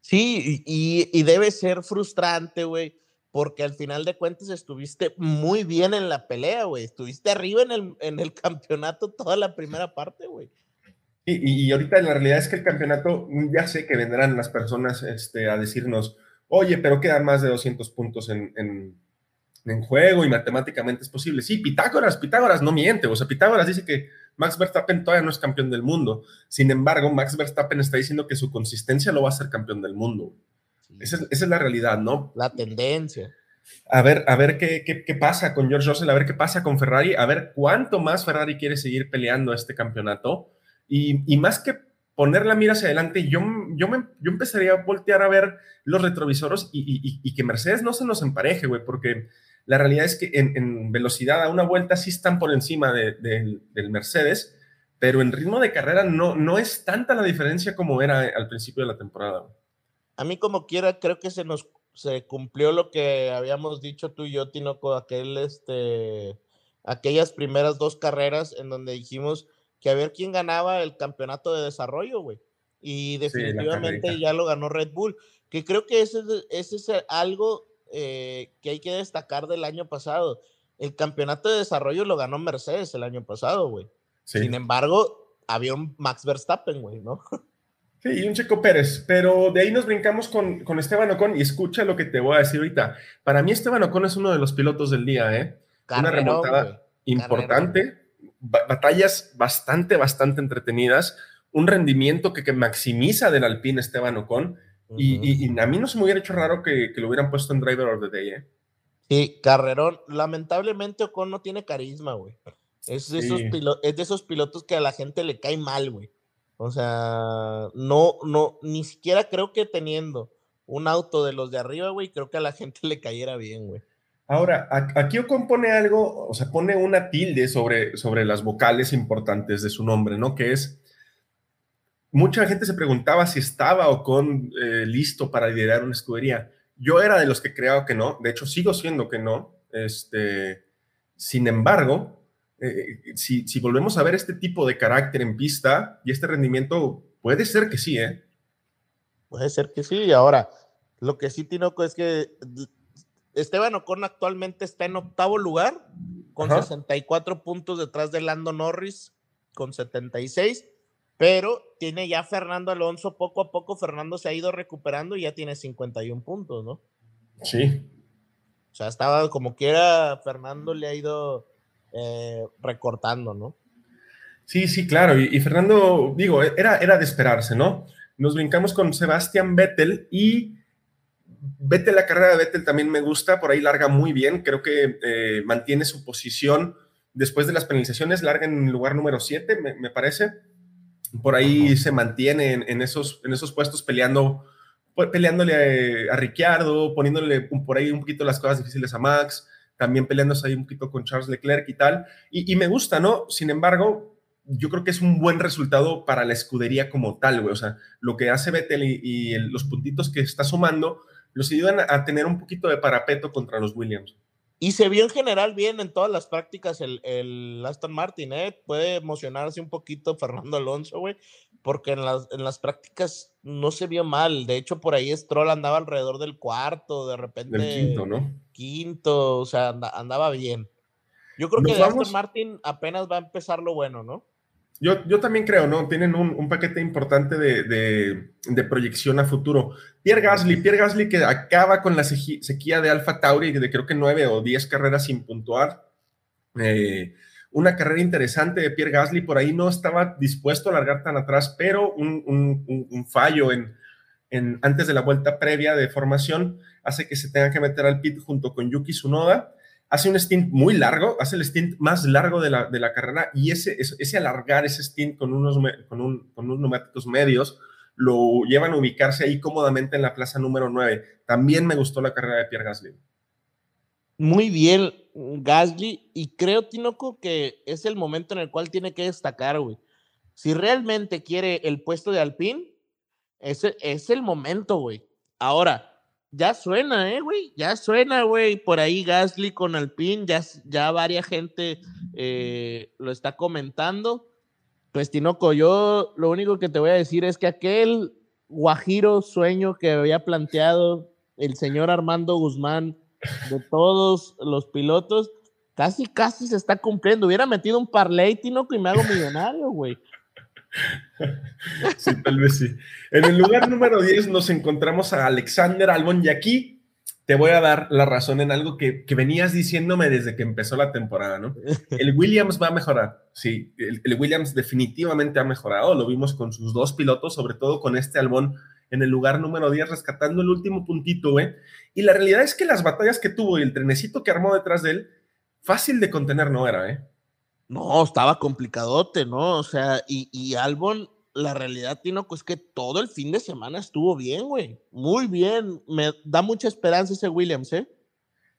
Sí, y, debe ser frustrante, güey, porque al final de cuentas estuviste muy bien en la pelea, güey. Estuviste arriba en el, en el campeonato toda la primera parte, güey. Y, ahorita la realidad es que el campeonato, ya sé que vendrán las personas este, a decirnos, oye, pero quedan más de 200 puntos en, en, en, juego y matemáticamente es posible. Sí, Pitágoras, Pitágoras no miente, o sea, Pitágoras dice que Max Verstappen todavía no es campeón del mundo. Sin embargo, Max Verstappen está diciendo que su consistencia lo va a hacer campeón del mundo. Esa, es, esa, es, la realidad, ¿no? La tendencia. A ver, a ver qué, qué, qué, pasa con George Russell, a ver qué pasa con Ferrari, a ver cuánto más Ferrari quiere seguir peleando este campeonato y, más que poner la mira hacia adelante, yo, yo, me, yo empezaría a voltear a ver los retrovisores y, que Mercedes no se nos empareje, güey, porque la realidad es que en, velocidad a una vuelta sí están por encima del Mercedes, pero en ritmo de carrera no, no es tanta la diferencia como era al principio de la temporada. A mí como quiera creo que se nos se cumplió lo que habíamos dicho tú y yo, Tinoco, aquel, este, aquellas primeras dos carreras en donde dijimos que a ver quién ganaba el campeonato de desarrollo, güey. Y definitivamente ya lo ganó Red Bull, que creo que ese, ese es algo eh, que hay que destacar del año pasado. El campeonato de desarrollo lo ganó Mercedes el año pasado, güey. Sin embargo, había un Max Verstappen, güey, ¿no? Sí, y un Checo Pérez, pero de ahí nos brincamos con, con Esteban Ocon y escucha lo que te voy a decir ahorita. Para mí Esteban Ocon es uno de los pilotos del día, ¿eh? una remontada importante, batallas bastante, bastante entretenidas, un rendimiento que, que maximiza del Alpine Esteban Ocon. y, a mí no se me hubiera hecho raro que, que, lo hubieran puesto en Driver of the Day. ¿eh? Sí, Carrerón. Lamentablemente Ocon no tiene carisma, güey. Es de, esos es de esos pilotos que a la gente le cae mal, güey. O sea, no, no, ni siquiera creo que teniendo un auto de los de arriba, güey, creo que a la gente le cayera bien, güey. Ahora, aquí Ocon pone algo, o sea, pone una tilde sobre, sobre las vocales importantes de su nombre, ¿no? Que es, mucha gente se preguntaba si estaba Ocon eh, listo para liderar una escudería. Yo era de los que creía que no, de hecho sigo siendo que no. Este, sin embargo, eh, si, si, volvemos a ver este tipo de carácter en pista y este rendimiento, puede ser que sí, ¿eh? Puede ser que sí. Ahora, lo que sí, Tinoco, es que Esteban Ocon actualmente está en octavo lugar, con 64 puntos detrás de Lando Norris, con 76, pero tiene ya Fernando Alonso, poco a poco Fernando se ha ido recuperando y ya tiene 51 puntos, ¿no? Sí. O sea, estaba como quiera, Fernando le ha ido eh, recortando, ¿no? Sí, sí, claro. Y, y, Fernando, digo, era, era de esperarse, ¿no? Nos brincamos con Sebastián Vettel y Vettel, la carrera de Vettel también me gusta, por ahí larga muy bien, creo que eh, mantiene su posición después de las penalizaciones, larga en el lugar número 7, me, parece. Por ahí se mantiene en, esos, en esos puestos peleando, peleándole a, Ricciardo, poniéndole por ahí un poquito las cosas difíciles a Max, también peleándose ahí un poquito con Charles Leclerc y tal. Y, me gusta, ¿no? Sin embargo, yo creo que es un buen resultado para la escudería como tal, güey. O sea, lo que hace Vettel y, los puntitos que está sumando los ayudan a tener un poquito de parapeto contra los Williams. Y se vio en general bien en todas las prácticas el, el Aston Martin, ¿eh? Puede emocionarse un poquito Fernando Alonso, güey, porque en las, en las prácticas no se vio mal. De hecho, por ahí Stroll andaba alrededor del cuarto, de repente. Del quinto, ¿no? Quinto, o sea, andaba bien. Yo creo que Aston Martin apenas va a empezar lo bueno, ¿no? Yo, yo también creo, ¿no? Tienen un, paquete importante de, proyección a futuro. Pierre Gasly, Pierre Gasly que acaba con la sequía de Alfa Tauri de creo que nueve o diez carreras sin puntuar. Eh, una carrera interesante de Pierre Gasly, por ahí no estaba dispuesto a largar tan atrás, pero un, fallo en, en, antes de la vuelta previa de formación hace que se tenga que meter al pit junto con Yuki Tsunoda hace un stint muy largo, hace el stint más largo de la, de la carrera y ese, ese, alargar ese stint con unos, con, un, con unos neumáticos medios lo llevan a ubicarse ahí cómodamente en la plaza número 9. También me gustó la carrera de Pierre Gasly. Muy bien, Gasly, y creo, Tinoco, que es el momento en el cual tiene que destacar, güey. Si realmente quiere el puesto de Alpine, ese es el momento, güey. Ahora, ya suena, ¿eh, güey? Ya suena, güey. Por ahí Gasly con Alpine, ya, ya varia gente eh, lo está comentando. Pues, Tinoco, yo lo único que te voy a decir es que aquel guajiro sueño que había planteado el señor Armando Guzmán de todos los pilotos, casi, casi se está cumpliendo. Hubiera metido un parlay, Tinoco, y me hago millonario, güey. Sí, tal vez sí. En el lugar número 10 nos encontramos a Alexander Albon y aquí te voy a dar la razón en algo que, venías diciéndome desde que empezó la temporada, ¿no? El Williams va a mejorar, sí, el, Williams definitivamente ha mejorado, lo vimos con sus dos pilotos, sobre todo con este Albon en el lugar número 10, rescatando el último puntito, güey. Y la realidad es que las batallas que tuvo y el trenecito que armó detrás de él, fácil de contener no era, ¿eh? No, estaba complicadote, ¿no? O sea, y, y Albon, la realidad, Tino, es que todo el fin de semana estuvo bien, güey. Muy bien. Me da mucha esperanza ese Williams, ¿eh?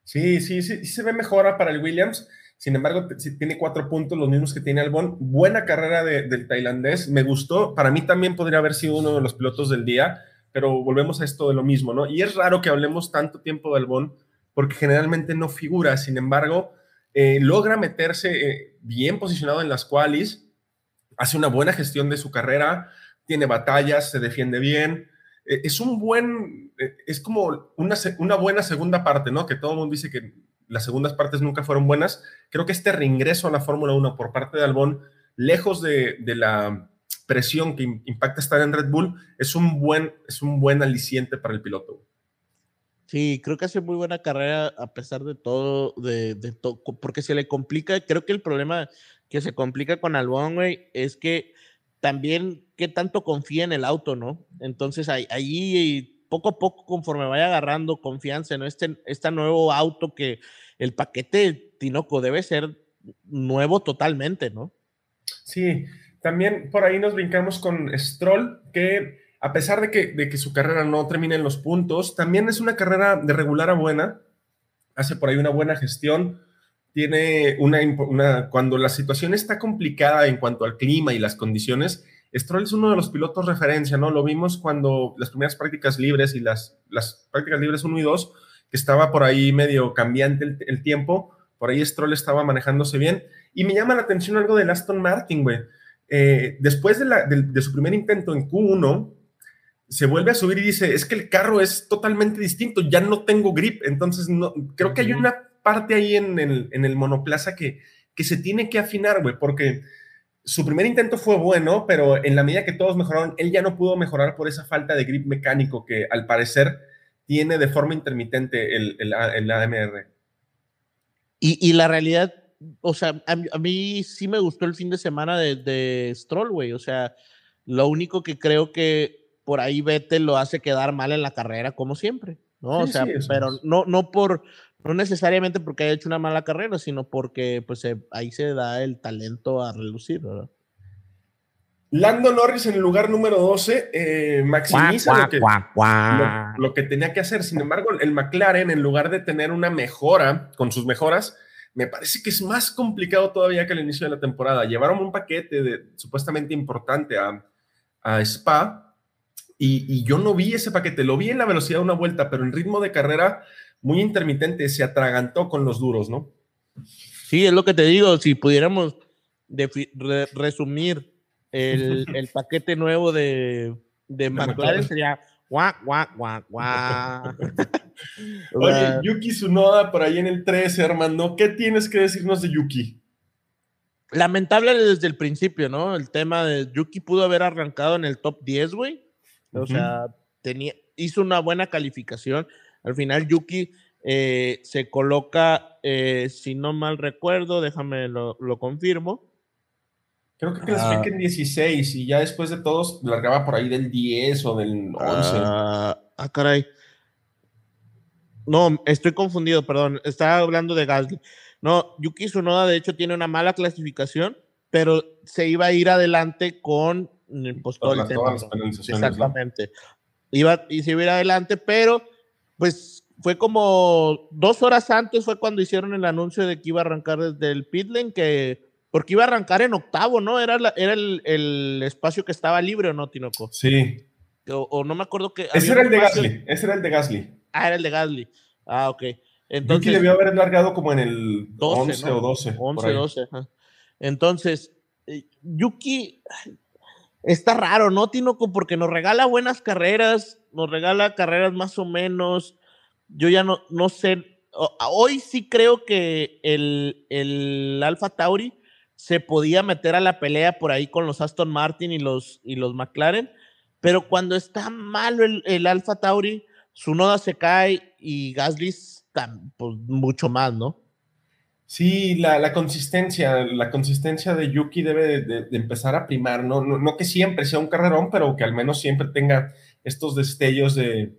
Sí, sí, sí, sí se ve mejora para el Williams. Sin embargo, tiene cuatro puntos, los mismos que tiene Albon. Buena carrera del tailandés. Me gustó. Para mí también podría haber sido uno de los pilotos del día, pero volvemos a esto de lo mismo, ¿no? Y es raro que hablemos tanto tiempo de Albon, porque generalmente no figura. Sin embargo, eh, logra meterse eh, bien posicionado en las qualis, hace una buena gestión de su carrera, tiene batallas, se defiende bien. Eh, es un buen, es como una, una buena segunda parte, ¿no? Que todo el mundo dice que las segundas partes nunca fueron buenas. Creo que este reingreso a la Fórmula 1 por parte de Albón, lejos de, de, la presión que impacta estar en Red Bull, es un buen, es un buen aliciente para el piloto. Sí, creo que hace muy buena carrera a pesar de todo, de, todo, porque se le complica, creo que el problema que se complica con Albon, güey, es que también qué tanto confía en el auto, ¿no? Entonces ahí, poco a poco, conforme vaya agarrando confianza en este, este nuevo auto que el paquete Tinoco debe ser nuevo totalmente, ¿no? Sí, también por ahí nos brincamos con Stroll, que a pesar de que, de que su carrera no termine en los puntos, también es una carrera de regular a buena, hace por ahí una buena gestión, tiene una, una, cuando la situación está complicada en cuanto al clima y las condiciones, Stroll es uno de los pilotos referencia, ¿no? Lo vimos cuando las primeras prácticas libres y las, las prácticas libres 1 y 2, que estaba por ahí medio cambiante el, el tiempo, por ahí Stroll estaba manejándose bien. Y me llama la atención algo del Aston Martin, güey. Eh, después de, la, de, de, su primer intento en Q1, se vuelve a subir y dice, es que el carro es totalmente distinto, ya no tengo grip, entonces no, creo que hay una parte ahí en el, en el monoplaza que, que se tiene que afinar, güey, porque su primer intento fue bueno, pero en la medida que todos mejoraron, él ya no pudo mejorar por esa falta de grip mecánico que al parecer tiene de forma intermitente el, el, el AMR. Y, y, la realidad, o sea, a, a, mí sí me gustó el fin de semana de, de Stroll, güey, o sea, lo único que creo que por ahí Vettel lo hace quedar mal en la carrera, como siempre, ¿no? Sí, o sea, sí, pero es. no, no por, no necesariamente porque haya hecho una mala carrera, sino porque pues ahí se da el talento a relucir, ¿verdad? Lando Norris en el lugar número 12 eh, maximiza lo, que, guau, guau. Lo, lo, que tenía que hacer. Sin embargo, el McLaren, en lugar de tener una mejora con sus mejoras, me parece que es más complicado todavía que al inicio de la temporada. Llevaron un paquete de, supuestamente importante a, a Spa, y, y, yo no vi ese paquete, lo vi en la velocidad de una vuelta, pero en ritmo de carrera muy intermitente, se atragantó con los duros, ¿no? Sí, es lo que te digo, si pudiéramos re resumir el, el, paquete nuevo de, de, de McLaren, McLaren, sería guau, guau, guau, guau. Oye, Yuki Tsunoda por ahí en el 13, Armando, ¿qué tienes que decirnos de Yuki? Lamentable desde el principio, ¿no? El tema de Yuki pudo haber arrancado en el top 10, güey o sea, tenía, hizo una buena calificación. Al final, Yuki eh, se coloca, eh, si no mal recuerdo, déjame lo, lo confirmo. Creo que clasifica ah. en 16 y ya después de todos largaba por ahí del 10 o del 11. Ah, ah, caray. No, estoy confundido, perdón. Estaba hablando de Gasly. No, Yuki Tsunoda de hecho tiene una mala clasificación, pero se iba a ir adelante con pues, todo el tema. Exactamente. ¿no? Iba y se iba a ir adelante, pero pues fue como dos horas antes fue cuando hicieron el anuncio de que iba a arrancar desde el pit lane, que porque iba a arrancar en octavo, ¿no? Era, la, era el, el, espacio que estaba libre, ¿o no, Tinoco? Sí. O, o no me acuerdo que... Ese era el de Gasly, ese era el de Gasly. Ah, era el de Gasly. Ah, ok. Entonces, Yuki debió haber largado como en el 12, 11 ¿no? o 12. 11, 12. Ajá. Entonces, eh, Yuki, está raro, ¿no, Tinoco? Porque nos regala buenas carreras, nos regala carreras más o menos. Yo ya no, no sé. Hoy sí creo que el, el Alfa Tauri se podía meter a la pelea por ahí con los Aston Martin y los, y los McLaren, pero cuando está malo el, el Alfa Tauri, su noda se cae y Gasly pues, mucho más, ¿no? Sí, la, la, consistencia, la consistencia de Yuki debe de, de empezar a primar, ¿no? ¿no? No, que siempre sea un carrerón, pero que al menos siempre tenga estos destellos de,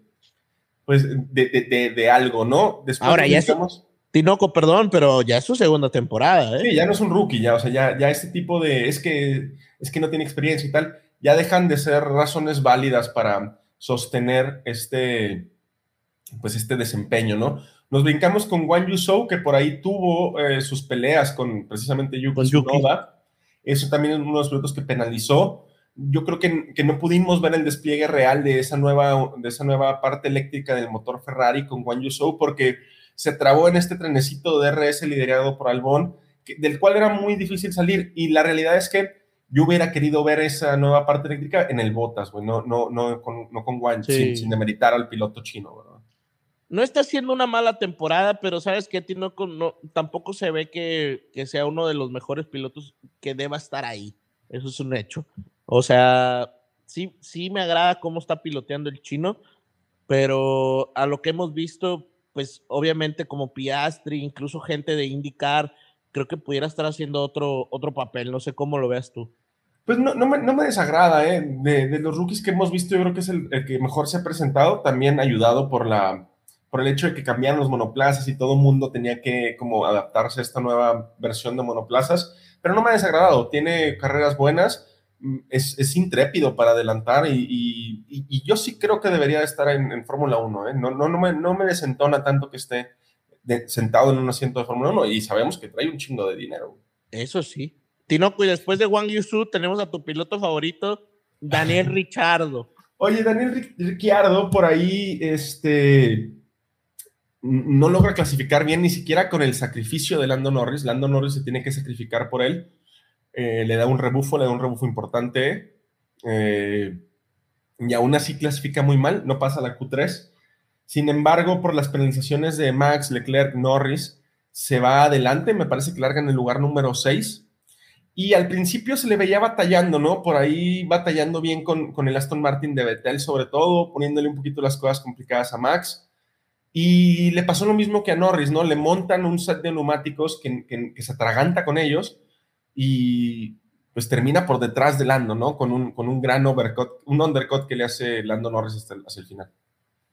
pues, de, de algo, ¿no? Después Ahora, ya estamos... Tinoco, perdón, pero ya es su segunda temporada, ¿eh? Sí, ya no es un rookie, ya, o sea, ya, ya este tipo de, es que, es que no tiene experiencia y tal, ya dejan de ser razones válidas para sostener este, pues este desempeño, ¿no? Nos brincamos con Wang Yusou, que por ahí tuvo eh, sus peleas con precisamente Yuki Tsunoda. Eso también es uno de los pilotos que penalizó. Yo creo que, que, no pudimos ver el despliegue real de esa, nueva, de esa nueva parte eléctrica del motor Ferrari con Wang Yusou, porque se trabó en este trenecito de RS liderado por Albon, que, del cual era muy difícil salir. Y la realidad es que yo hubiera querido ver esa nueva parte eléctrica en el Botas, no, no, no, con, no con Wang, sí. sin, sin demeritar al piloto chino, ¿verdad? No está haciendo una mala temporada, pero sabes que no, no, tampoco se ve que, sea uno de los mejores pilotos que deba estar ahí. Eso es un hecho. O sea, sí, sí me agrada cómo está piloteando el chino, pero a lo que hemos visto, pues obviamente como Piastri, incluso gente de IndyCar, creo que pudiera estar haciendo otro, otro papel. No sé cómo lo veas tú. Pues no, no, me, no me desagrada, ¿eh? De, los rookies que hemos visto, yo creo que es el, que mejor se ha presentado, también ayudado por, la, por el hecho de que cambiaron los monoplazas y todo el mundo tenía que como adaptarse a esta nueva versión de monoplazas, pero no me ha desagradado, tiene carreras buenas, mm, es, es intrépido para adelantar y, y, y, yo sí creo que debería estar en, en Fórmula 1, ¿eh? no, no, no, me, no me desentona tanto que esté de, sentado en un asiento de Fórmula 1 y sabemos que trae un chingo de dinero. Eso sí. Tinoco, y después de Wang Yusu tenemos a tu piloto favorito, Daniel Richardo. Oye, Daniel Ricciardo por ahí, este, no logra clasificar bien ni siquiera con el sacrificio de Lando Norris. Lando Norris se tiene que sacrificar por él. Eh, le da un rebufo, le da un rebufo importante. Eh, y aún así clasifica muy mal, no pasa la Q3. Sin embargo, por las penalizaciones de Max, Leclerc, Norris, se va adelante. Me parece que larga en el lugar número 6. Y al principio se le veía batallando, ¿no? Por ahí batallando bien con, con el Aston Martin de Vettel, sobre todo, poniéndole un poquito las cosas complicadas a Max. Y le pasó lo mismo que a Norris, ¿no? Le montan un set de neumáticos que, que, que se atraganta con ellos y pues termina por detrás de Lando, ¿no? Con un, con un gran overcut, un undercut que le hace Lando Norris hasta el, hasta el final.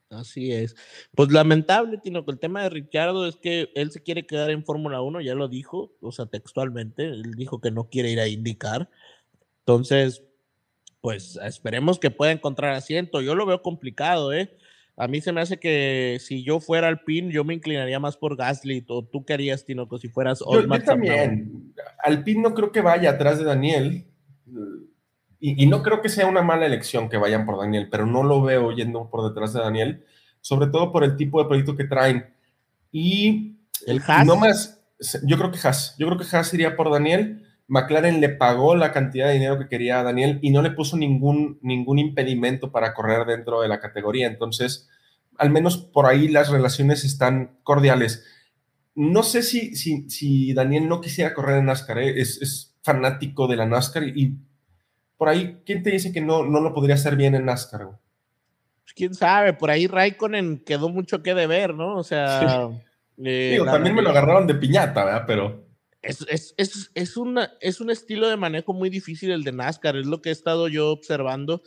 Así es. Pues lamentable, Tino, que el tema de Ricciardo es que él se quiere quedar en Fórmula 1, ya lo dijo, o sea, textualmente, él dijo que no quiere ir a indicar. Entonces, pues esperemos que pueda encontrar asiento. Yo lo veo complicado, ¿eh? A mí se me hace que si yo fuera al PIN, yo me inclinaría más por Gasly. ¿O tú querías, Tino, que si fueras yo, yo también. Alpine no creo que vaya atrás de Daniel. Y, y, no creo que sea una mala elección que vayan por Daniel, pero no lo veo yendo por detrás de Daniel, sobre todo por el tipo de proyecto que traen. Y el Haas. No más, yo creo que Haas, yo creo que Haas iría por Daniel. McLaren le pagó la cantidad de dinero que quería a Daniel y no le puso ningún, ningún impedimento para correr dentro de la categoría. Entonces, al menos por ahí las relaciones están cordiales. No sé si, si, si Daniel no quisiera correr en NASCAR, ¿eh? es, es, fanático de la NASCAR y por ahí, ¿quién te dice que no, no lo podría hacer bien en NASCAR? Pues quién sabe, por ahí Raikkonen quedó mucho que deber, ¿no? O sea. Sí. Eh, Digo, también me lo agarraron de piñata, ¿verdad? Pero. Es, es, es, es, una, es un estilo de manejo muy difícil el de NASCAR, es lo que he estado yo observando.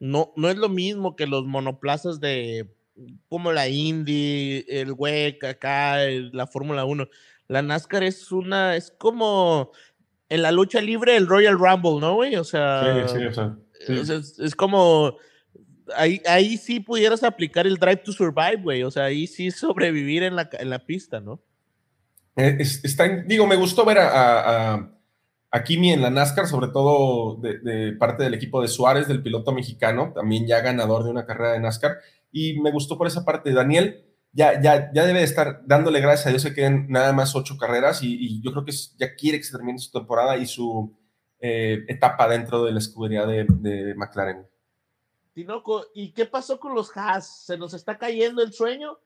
No, no es lo mismo que los monoplazas de como la Indy, el WEC acá, el, la Fórmula 1. La NASCAR es una, es como en la lucha libre el Royal Rumble, ¿no, güey? O sea, sí, sí, o sea sí. Es, es, como, ahí, ahí sí pudieras aplicar el Drive to Survive, güey, o sea, ahí sí sobrevivir en la, en la pista, ¿no? Es, está, digo, me gustó ver a, a, Kimi en la NASCAR, sobre todo de, parte del equipo de Suárez, del piloto mexicano, también ya ganador de una carrera de NASCAR, y me gustó por esa parte. Daniel, ya, ya, ya debe estar dándole gracias a Dios que queden nada más ocho carreras y, y yo creo que ya quiere que se termine su temporada y su eh, etapa dentro de la escudería de, de, McLaren. Tinoco, ¿y qué pasó con los Haas? ¿Se nos está cayendo el sueño?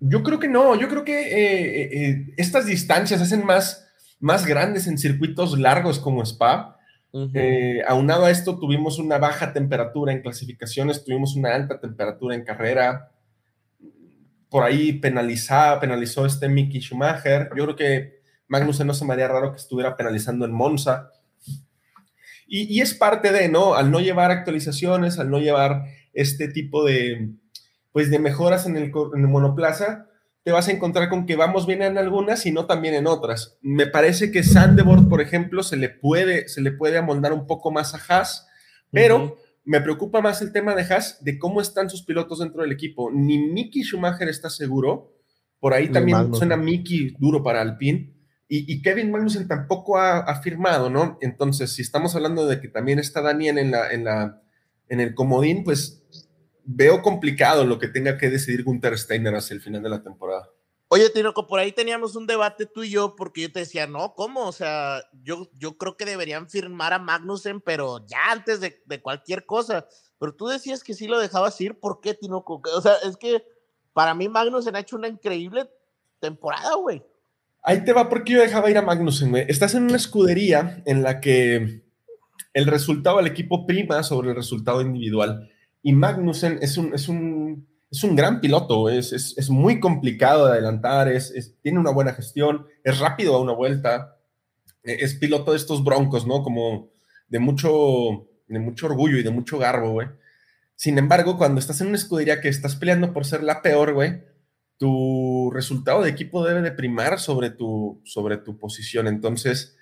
Yo creo que no, yo creo que eh, eh, estas distancias hacen más, más grandes en circuitos largos como Spa. Uh -huh. aunado a esto, tuvimos una baja temperatura en clasificaciones, tuvimos una alta temperatura en carrera por ahí penalizaba, penalizó este Mickey Schumacher. Yo creo que Magnussen no se me haría raro que estuviera penalizando en Monza. Y, y, es parte de, ¿no? Al no llevar actualizaciones, al no llevar este tipo de, pues, de mejoras en el, en el monoplaza, te vas a encontrar con que vamos bien en algunas y no también en otras. Me parece que Sandeboard, por ejemplo, se le puede, se le puede amoldar un poco más a Haas, pero... Uh -huh me preocupa más el tema de Haas, de cómo están sus pilotos dentro del equipo. Ni Mickey Schumacher está seguro. Por ahí también Magnussen. suena Mickey duro para Alpine. Y, y, Kevin Magnussen tampoco ha, ha, firmado, ¿no? Entonces, si estamos hablando de que también está Daniel en, la, en, la, en el comodín, pues veo complicado lo que tenga que decidir Gunther Steiner hacia el final de la temporada. Oye, Tinoco, por ahí teníamos un debate tú y yo, porque yo te decía, no, ¿cómo? O sea, yo, yo creo que deberían firmar a Magnussen, pero ya antes de, de cualquier cosa. Pero tú decías que sí lo dejabas ir, ¿por qué, Tinoco? O sea, es que para mí Magnussen ha hecho una increíble temporada, güey. Ahí te va porque yo dejaba ir a Magnussen, güey. Estás en una escudería en la que el resultado del equipo prima sobre el resultado individual. Y Magnussen es un, es un es un gran piloto, es, es, muy complicado de adelantar, es, tiene una buena gestión, es rápido a una vuelta, e, es piloto de estos broncos, ¿no? Como de mucho, de mucho orgullo y de mucho garbo, güey. Sin embargo, cuando estás en una escudería que estás peleando por ser la peor, güey, tu resultado de equipo debe de primar sobre tu, sobre tu posición. Entonces,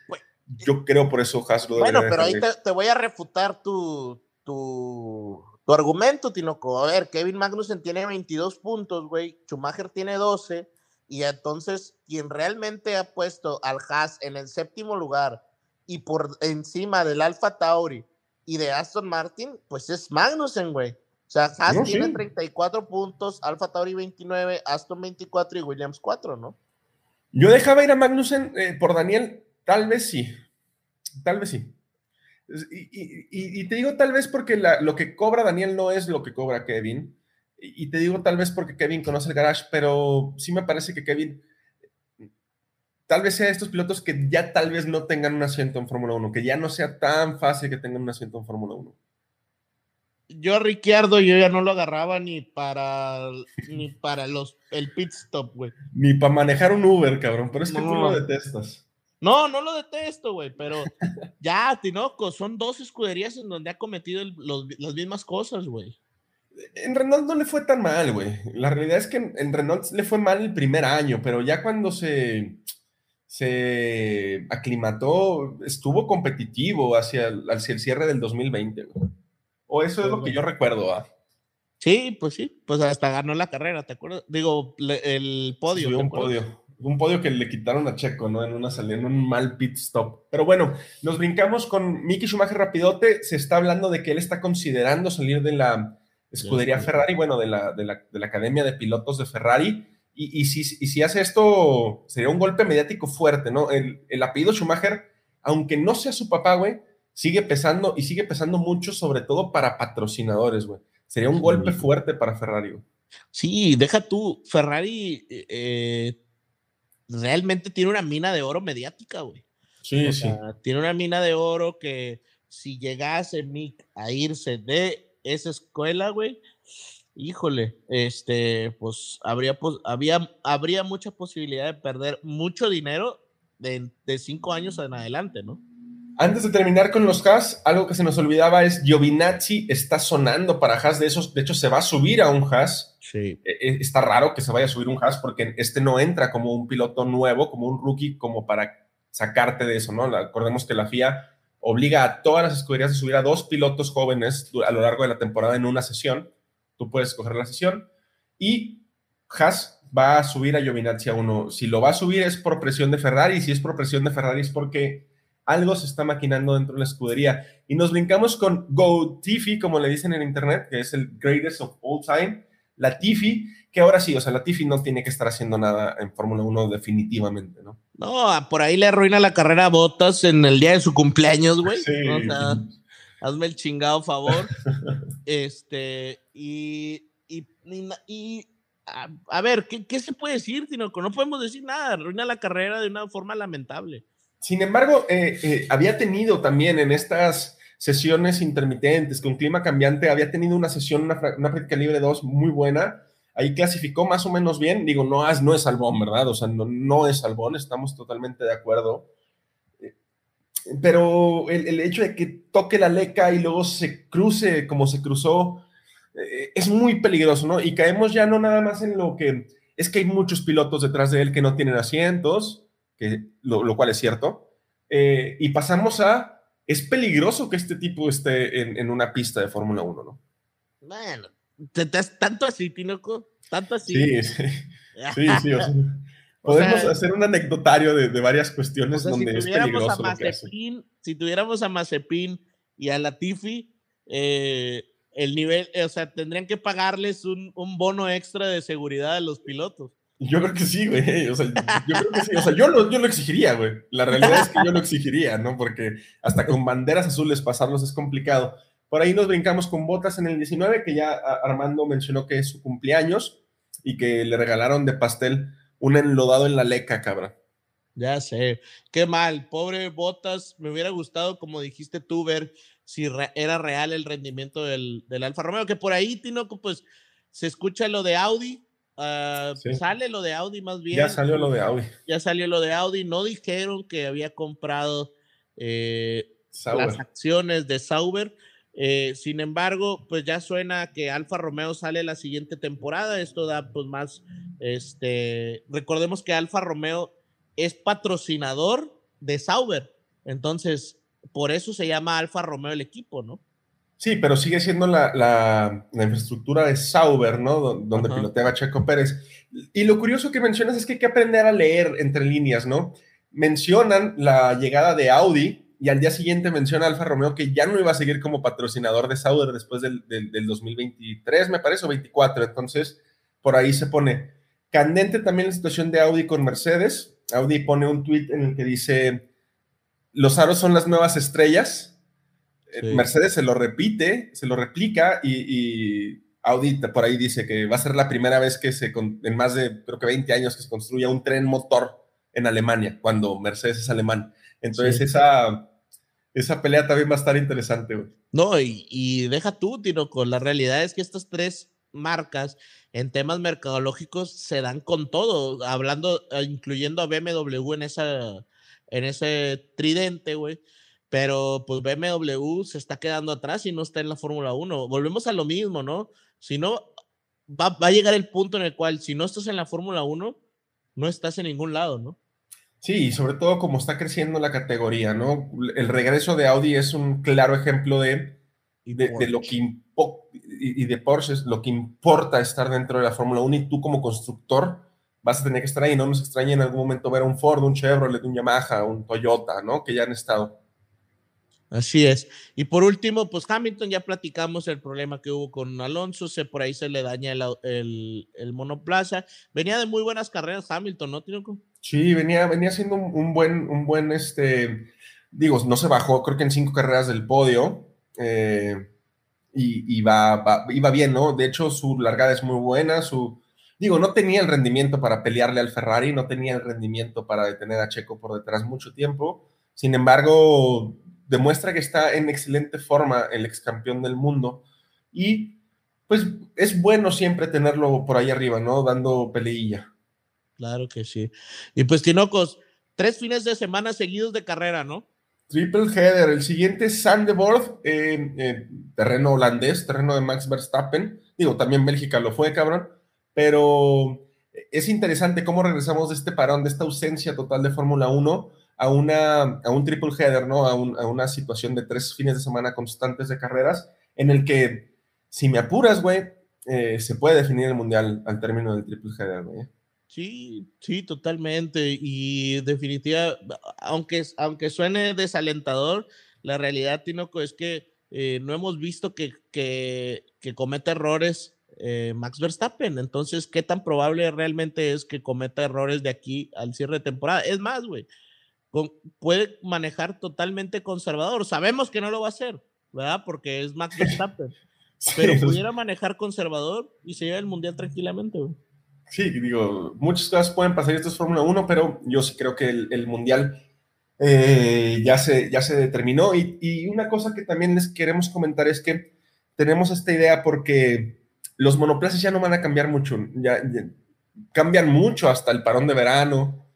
yo creo por eso Haas Bueno, pero ahí te, voy a refutar tu, tu, tu argumento, Tinoco. A ver, Kevin Magnussen tiene 22 puntos, güey. Schumacher tiene 12. Y entonces, quien realmente ha puesto al Haas en el séptimo lugar y por encima del Alfa Tauri y de Aston Martin, pues es Magnussen, güey. O sea, Haas tiene 34 puntos, Alfa Tauri 29, Aston 24 y Williams 4, ¿no? Yo dejaba ir a Magnussen eh, por Daniel, tal vez sí. Tal vez sí. Y, te digo tal vez porque lo que cobra Daniel no es lo que cobra Kevin. Y, te digo tal vez porque Kevin conoce el garage, pero sí me parece que Kevin tal vez sea de estos pilotos que ya tal vez no tengan un asiento en Fórmula 1, que ya no sea tan fácil que tengan un asiento en Fórmula 1. Yo a Ricciardo yo ya no lo agarraba ni para ni para los el pit stop, güey. Ni para manejar un Uber, cabrón, pero es que tú lo detestas. No, no lo detesto, güey, pero ya, Tinoco, son dos escuderías en donde ha cometido las mismas cosas, güey. En Renault no le fue tan mal, güey. La realidad es que en Renault le fue mal el primer año, pero ya cuando se, se aclimató, estuvo competitivo hacia el, hacia el cierre del 2020. O eso es lo que yo recuerdo. ¿ah? Sí, pues sí, pues hasta ganó la carrera, ¿te acuerdas? Digo, el podio. un podio. Un podio que le quitaron a Checo, ¿no? En una salida, en un mal pit stop. Pero bueno, nos brincamos con Mickey Schumacher rapidote. Se está hablando de que él está considerando salir de la escudería Ferrari, bueno, de la, de la, de la Academia de Pilotos de Ferrari y, si, si, hace esto, sería un golpe mediático fuerte, ¿no? El, el, apellido Schumacher, aunque no sea su papá, güey, sigue pesando y sigue pesando mucho, sobre todo para patrocinadores, güey. Sería un golpe fuerte para Ferrari, güey. Sí, deja tú, Ferrari eh, realmente tiene una mina de oro mediática, güey. Sí, sí. tiene una mina de oro que si llegase Mick a irse de esa escuela, güey, híjole, este, pues habría, pues, había, habría mucha posibilidad de perder mucho dinero de, de cinco años en adelante, ¿no? Antes de terminar con los Haas, algo que se nos olvidaba es Giovinazzi está sonando para Haas, de esos, de hecho se va a subir a un Haas. Sí. E, e, está raro que se vaya a subir un Haas porque este no entra como un piloto nuevo, como un rookie, como para sacarte de eso, ¿no? Acordemos que la FIA obliga a todas las escuderías a subir a dos pilotos jóvenes a lo largo de la temporada en una sesión tú puedes escoger la sesión y Haas va a subir a Giovinazzi a uno. Si lo va a subir es por presión de Ferrari, si es por presión de Ferrari es porque algo se está maquinando dentro de la escudería. Y nos brincamos con Go Tiffy, como le dicen en internet, que es el greatest of all time, la Tiffy, que ahora sí, o sea, la Tiffy no tiene que estar haciendo nada en Fórmula 1 definitivamente, ¿no? No, por ahí le arruina la carrera a Bottas en el día de su cumpleaños, güey. Sí. hazme el chingado favor. este, y, y, y a, ver, ¿qué, ¿qué, se puede decir, que No podemos decir nada, arruina la carrera de una forma lamentable. Sin embargo, eh, eh, había tenido también en estas sesiones intermitentes, con clima cambiante, había tenido una sesión, una, práctica libre 2 muy buena. Ahí clasificó más o menos bien. Digo, no, no es Albón, ¿verdad? O sea, no, no es Albón, estamos totalmente de acuerdo pero el, hecho de que toque la leca y luego se cruce como se cruzó eh, es muy peligroso, ¿no? Y caemos ya no nada más en lo que es que hay muchos pilotos detrás de él que no tienen asientos, que, lo, cual es cierto, eh, y pasamos a, es peligroso que este tipo esté en, una pista de Fórmula 1, ¿no? Bueno, tanto así, Tinoco, tanto así. Sí, sí, sí, sí Podemos hacer un anecdotario de, varias cuestiones donde es peligroso lo que Si tuviéramos a Mazepin y a Latifi, eh, el nivel, o sea, tendrían que pagarles un, un, bono extra de seguridad a los pilotos. Yo creo que sí, güey. O sea, yo creo que sí. O sea, yo lo, yo lo exigiría, güey. La realidad es que yo lo exigiría, ¿no? Porque hasta con banderas azules pasarlos es complicado. Por ahí nos brincamos con botas en el 19, que ya Armando mencionó que es su cumpleaños y que le regalaron de pastel un enlodado en la leca, cabrón. Ya sé, qué mal, pobre Botas, me hubiera gustado, como dijiste tú, ver si era real el rendimiento del, del, Alfa Romeo, que por ahí, Tinoco, pues se escucha lo de Audi, ah, Sí. sale lo de Audi más bien. Ya salió lo de Audi. Ya salió lo de Audi, no dijeron que había comprado eh, las acciones de Sauber. Eh, sin embargo, pues ya suena que Alfa Romeo sale la siguiente temporada. Esto da pues más, este, recordemos que Alfa Romeo es patrocinador de Sauber. Entonces, por eso se llama Alfa Romeo el equipo, ¿no? Sí, pero sigue siendo la, la- la infraestructura de Sauber, ¿no? Do- Donde Ajá. piloteaba Checo Pérez. Y lo curioso que mencionas es que hay que aprender a leer entre líneas, ¿no? Mencionan la llegada de Audi y al día siguiente menciona Alfa Romeo que ya no iba a seguir como patrocinador de Sauber después del, del, del 2023, me parece, o 24. Entonces, por ahí se pone. Candente también la situación de Audi con Mercedes. Audi pone un tweet en el que dice, los aros son las nuevas estrellas. Eh, Sí. Mercedes se lo repite, se lo replica y, y Audi por ahí dice que va a ser la primera vez que se, en más de creo que 20 años que se construya un tren motor en Alemania, cuando Mercedes es alemán. Entonces Sí. esa, esa pelea también va a estar interesante. güey. No, y, y deja tú, Tinoco, la realidad es que estas tres marcas en temas mercadológicos se dan con todo, hablando, eh, incluyendo a BMW en, esa, en ese tridente, güey. Pero pues BMW se está quedando atrás y no está en la Fórmula 1. Volvemos a lo mismo, ¿no? Si no, va, va a llegar el punto en el cual si no estás en la Fórmula 1, no estás en ningún lado, ¿no? Sí, y sobre todo como está creciendo la categoría, ¿no? El regreso de Audi es un claro ejemplo de, de, de lo que impo- y, y de Porsche es lo que importa estar dentro de la Fórmula 1 y tú como constructor vas a tener que estar ahí, no nos extraña en algún momento ver un Ford, un Chevrolet, un Yamaha, un Toyota, ¿no? Que ya han estado. Así es. Y por último, pues Hamilton, ya platicamos el problema que hubo con Alonso, se, por ahí se le daña el, el, monoplaza. Venía de muy buenas carreras Hamilton, ¿no, Tinoco? Sí, venía, venía siendo un, un buen, un buen, este, digo, no se bajó, creo que en cinco carreras del podio, eh, y, y va, va- iba bien, ¿no? De hecho, su largada es muy buena, su, digo, no tenía el rendimiento para pelearle al Ferrari, no tenía el rendimiento para detener a Checo por detrás mucho tiempo, sin embargo, demuestra que está en excelente forma el ex campeón del mundo, y pues es bueno siempre tenerlo por ahí arriba, ¿no? Dando peleilla. Claro que sí. Y pues, Tinocos, tres fines de semana seguidos de carrera, ¿no? Triple header. El siguiente es Sandeboard, eh, eh, terreno holandés, terreno de Max Verstappen. Digo, también Bélgica lo fue, cabrón. Pero es interesante cómo regresamos de este parón, de esta ausencia total de Fórmula 1 a, una, a un triple header, ¿no? A, un- una situación de tres fines de semana constantes de carreras, en el que, si me apuras, güey, eh, se puede definir el mundial al término del triple header, güey. Sí, sí, totalmente. Y definitiva, aunque, aunque suene desalentador, la realidad, Tinoco, es que eh, no hemos visto que, que, que cometa errores eh, Max Verstappen. Entonces, ¿qué tan probable realmente es que cometa errores de aquí al cierre de temporada? Es más, güey, con- puede manejar totalmente conservador. Sabemos que no lo va a hacer, ¿verdad? Porque es Max Verstappen. Pero Sí, pudiera manejar conservador y se lleva el mundial tranquilamente, güey. Sí, digo, muchas cosas pueden pasar, esto es Fórmula 1, pero yo sí creo que el, el Mundial eh, ya, se, ya se determinó. Y, y una cosa que también les queremos comentar es que tenemos esta idea porque los monoplazas ya no van a cambiar mucho, ya, ya cambian mucho hasta el parón de verano,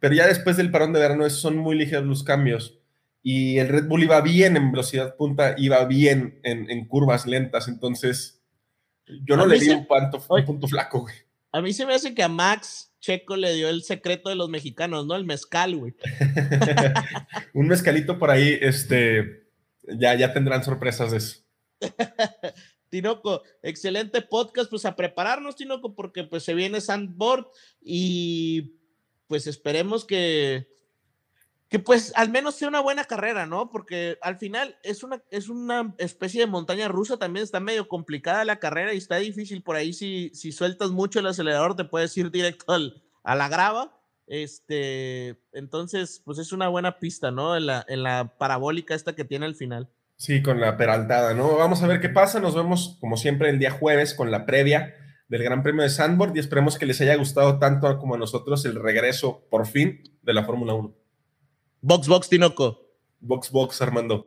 pero ya después del parón de verano son muy ligeros los cambios. Y el Red Bull iba bien en velocidad punta, iba bien en, en curvas lentas, entonces yo no A le di se- un, punto, un punto flaco, güey. A mí se me hace que a Max Checo le dio el secreto de los mexicanos, ¿no? El mezcal, güey. un mezcalito por ahí, este, ya, ya tendrán sorpresas de eso. Tinoco, excelente podcast, pues a prepararnos, Tinoco, porque pues se viene Sandboard y pues esperemos que, que pues al menos sea una buena carrera, ¿no? Porque al final es una, es una especie de montaña rusa, también está medio complicada la carrera y está difícil por ahí, si, si sueltas mucho el acelerador te puedes ir directo al, a la grava. Este, entonces, pues es una buena pista, ¿no? En la, en la parabólica esta que tiene al final. Sí, con la peraltada, ¿no? Vamos a ver qué pasa. Nos vemos, como siempre, el día jueves con la previa del Gran Premio de Sandboard y esperemos que les haya gustado tanto como a nosotros el regreso, por fin, de la Fórmula 1. Box, box, Tinoco. Box, box, Armando.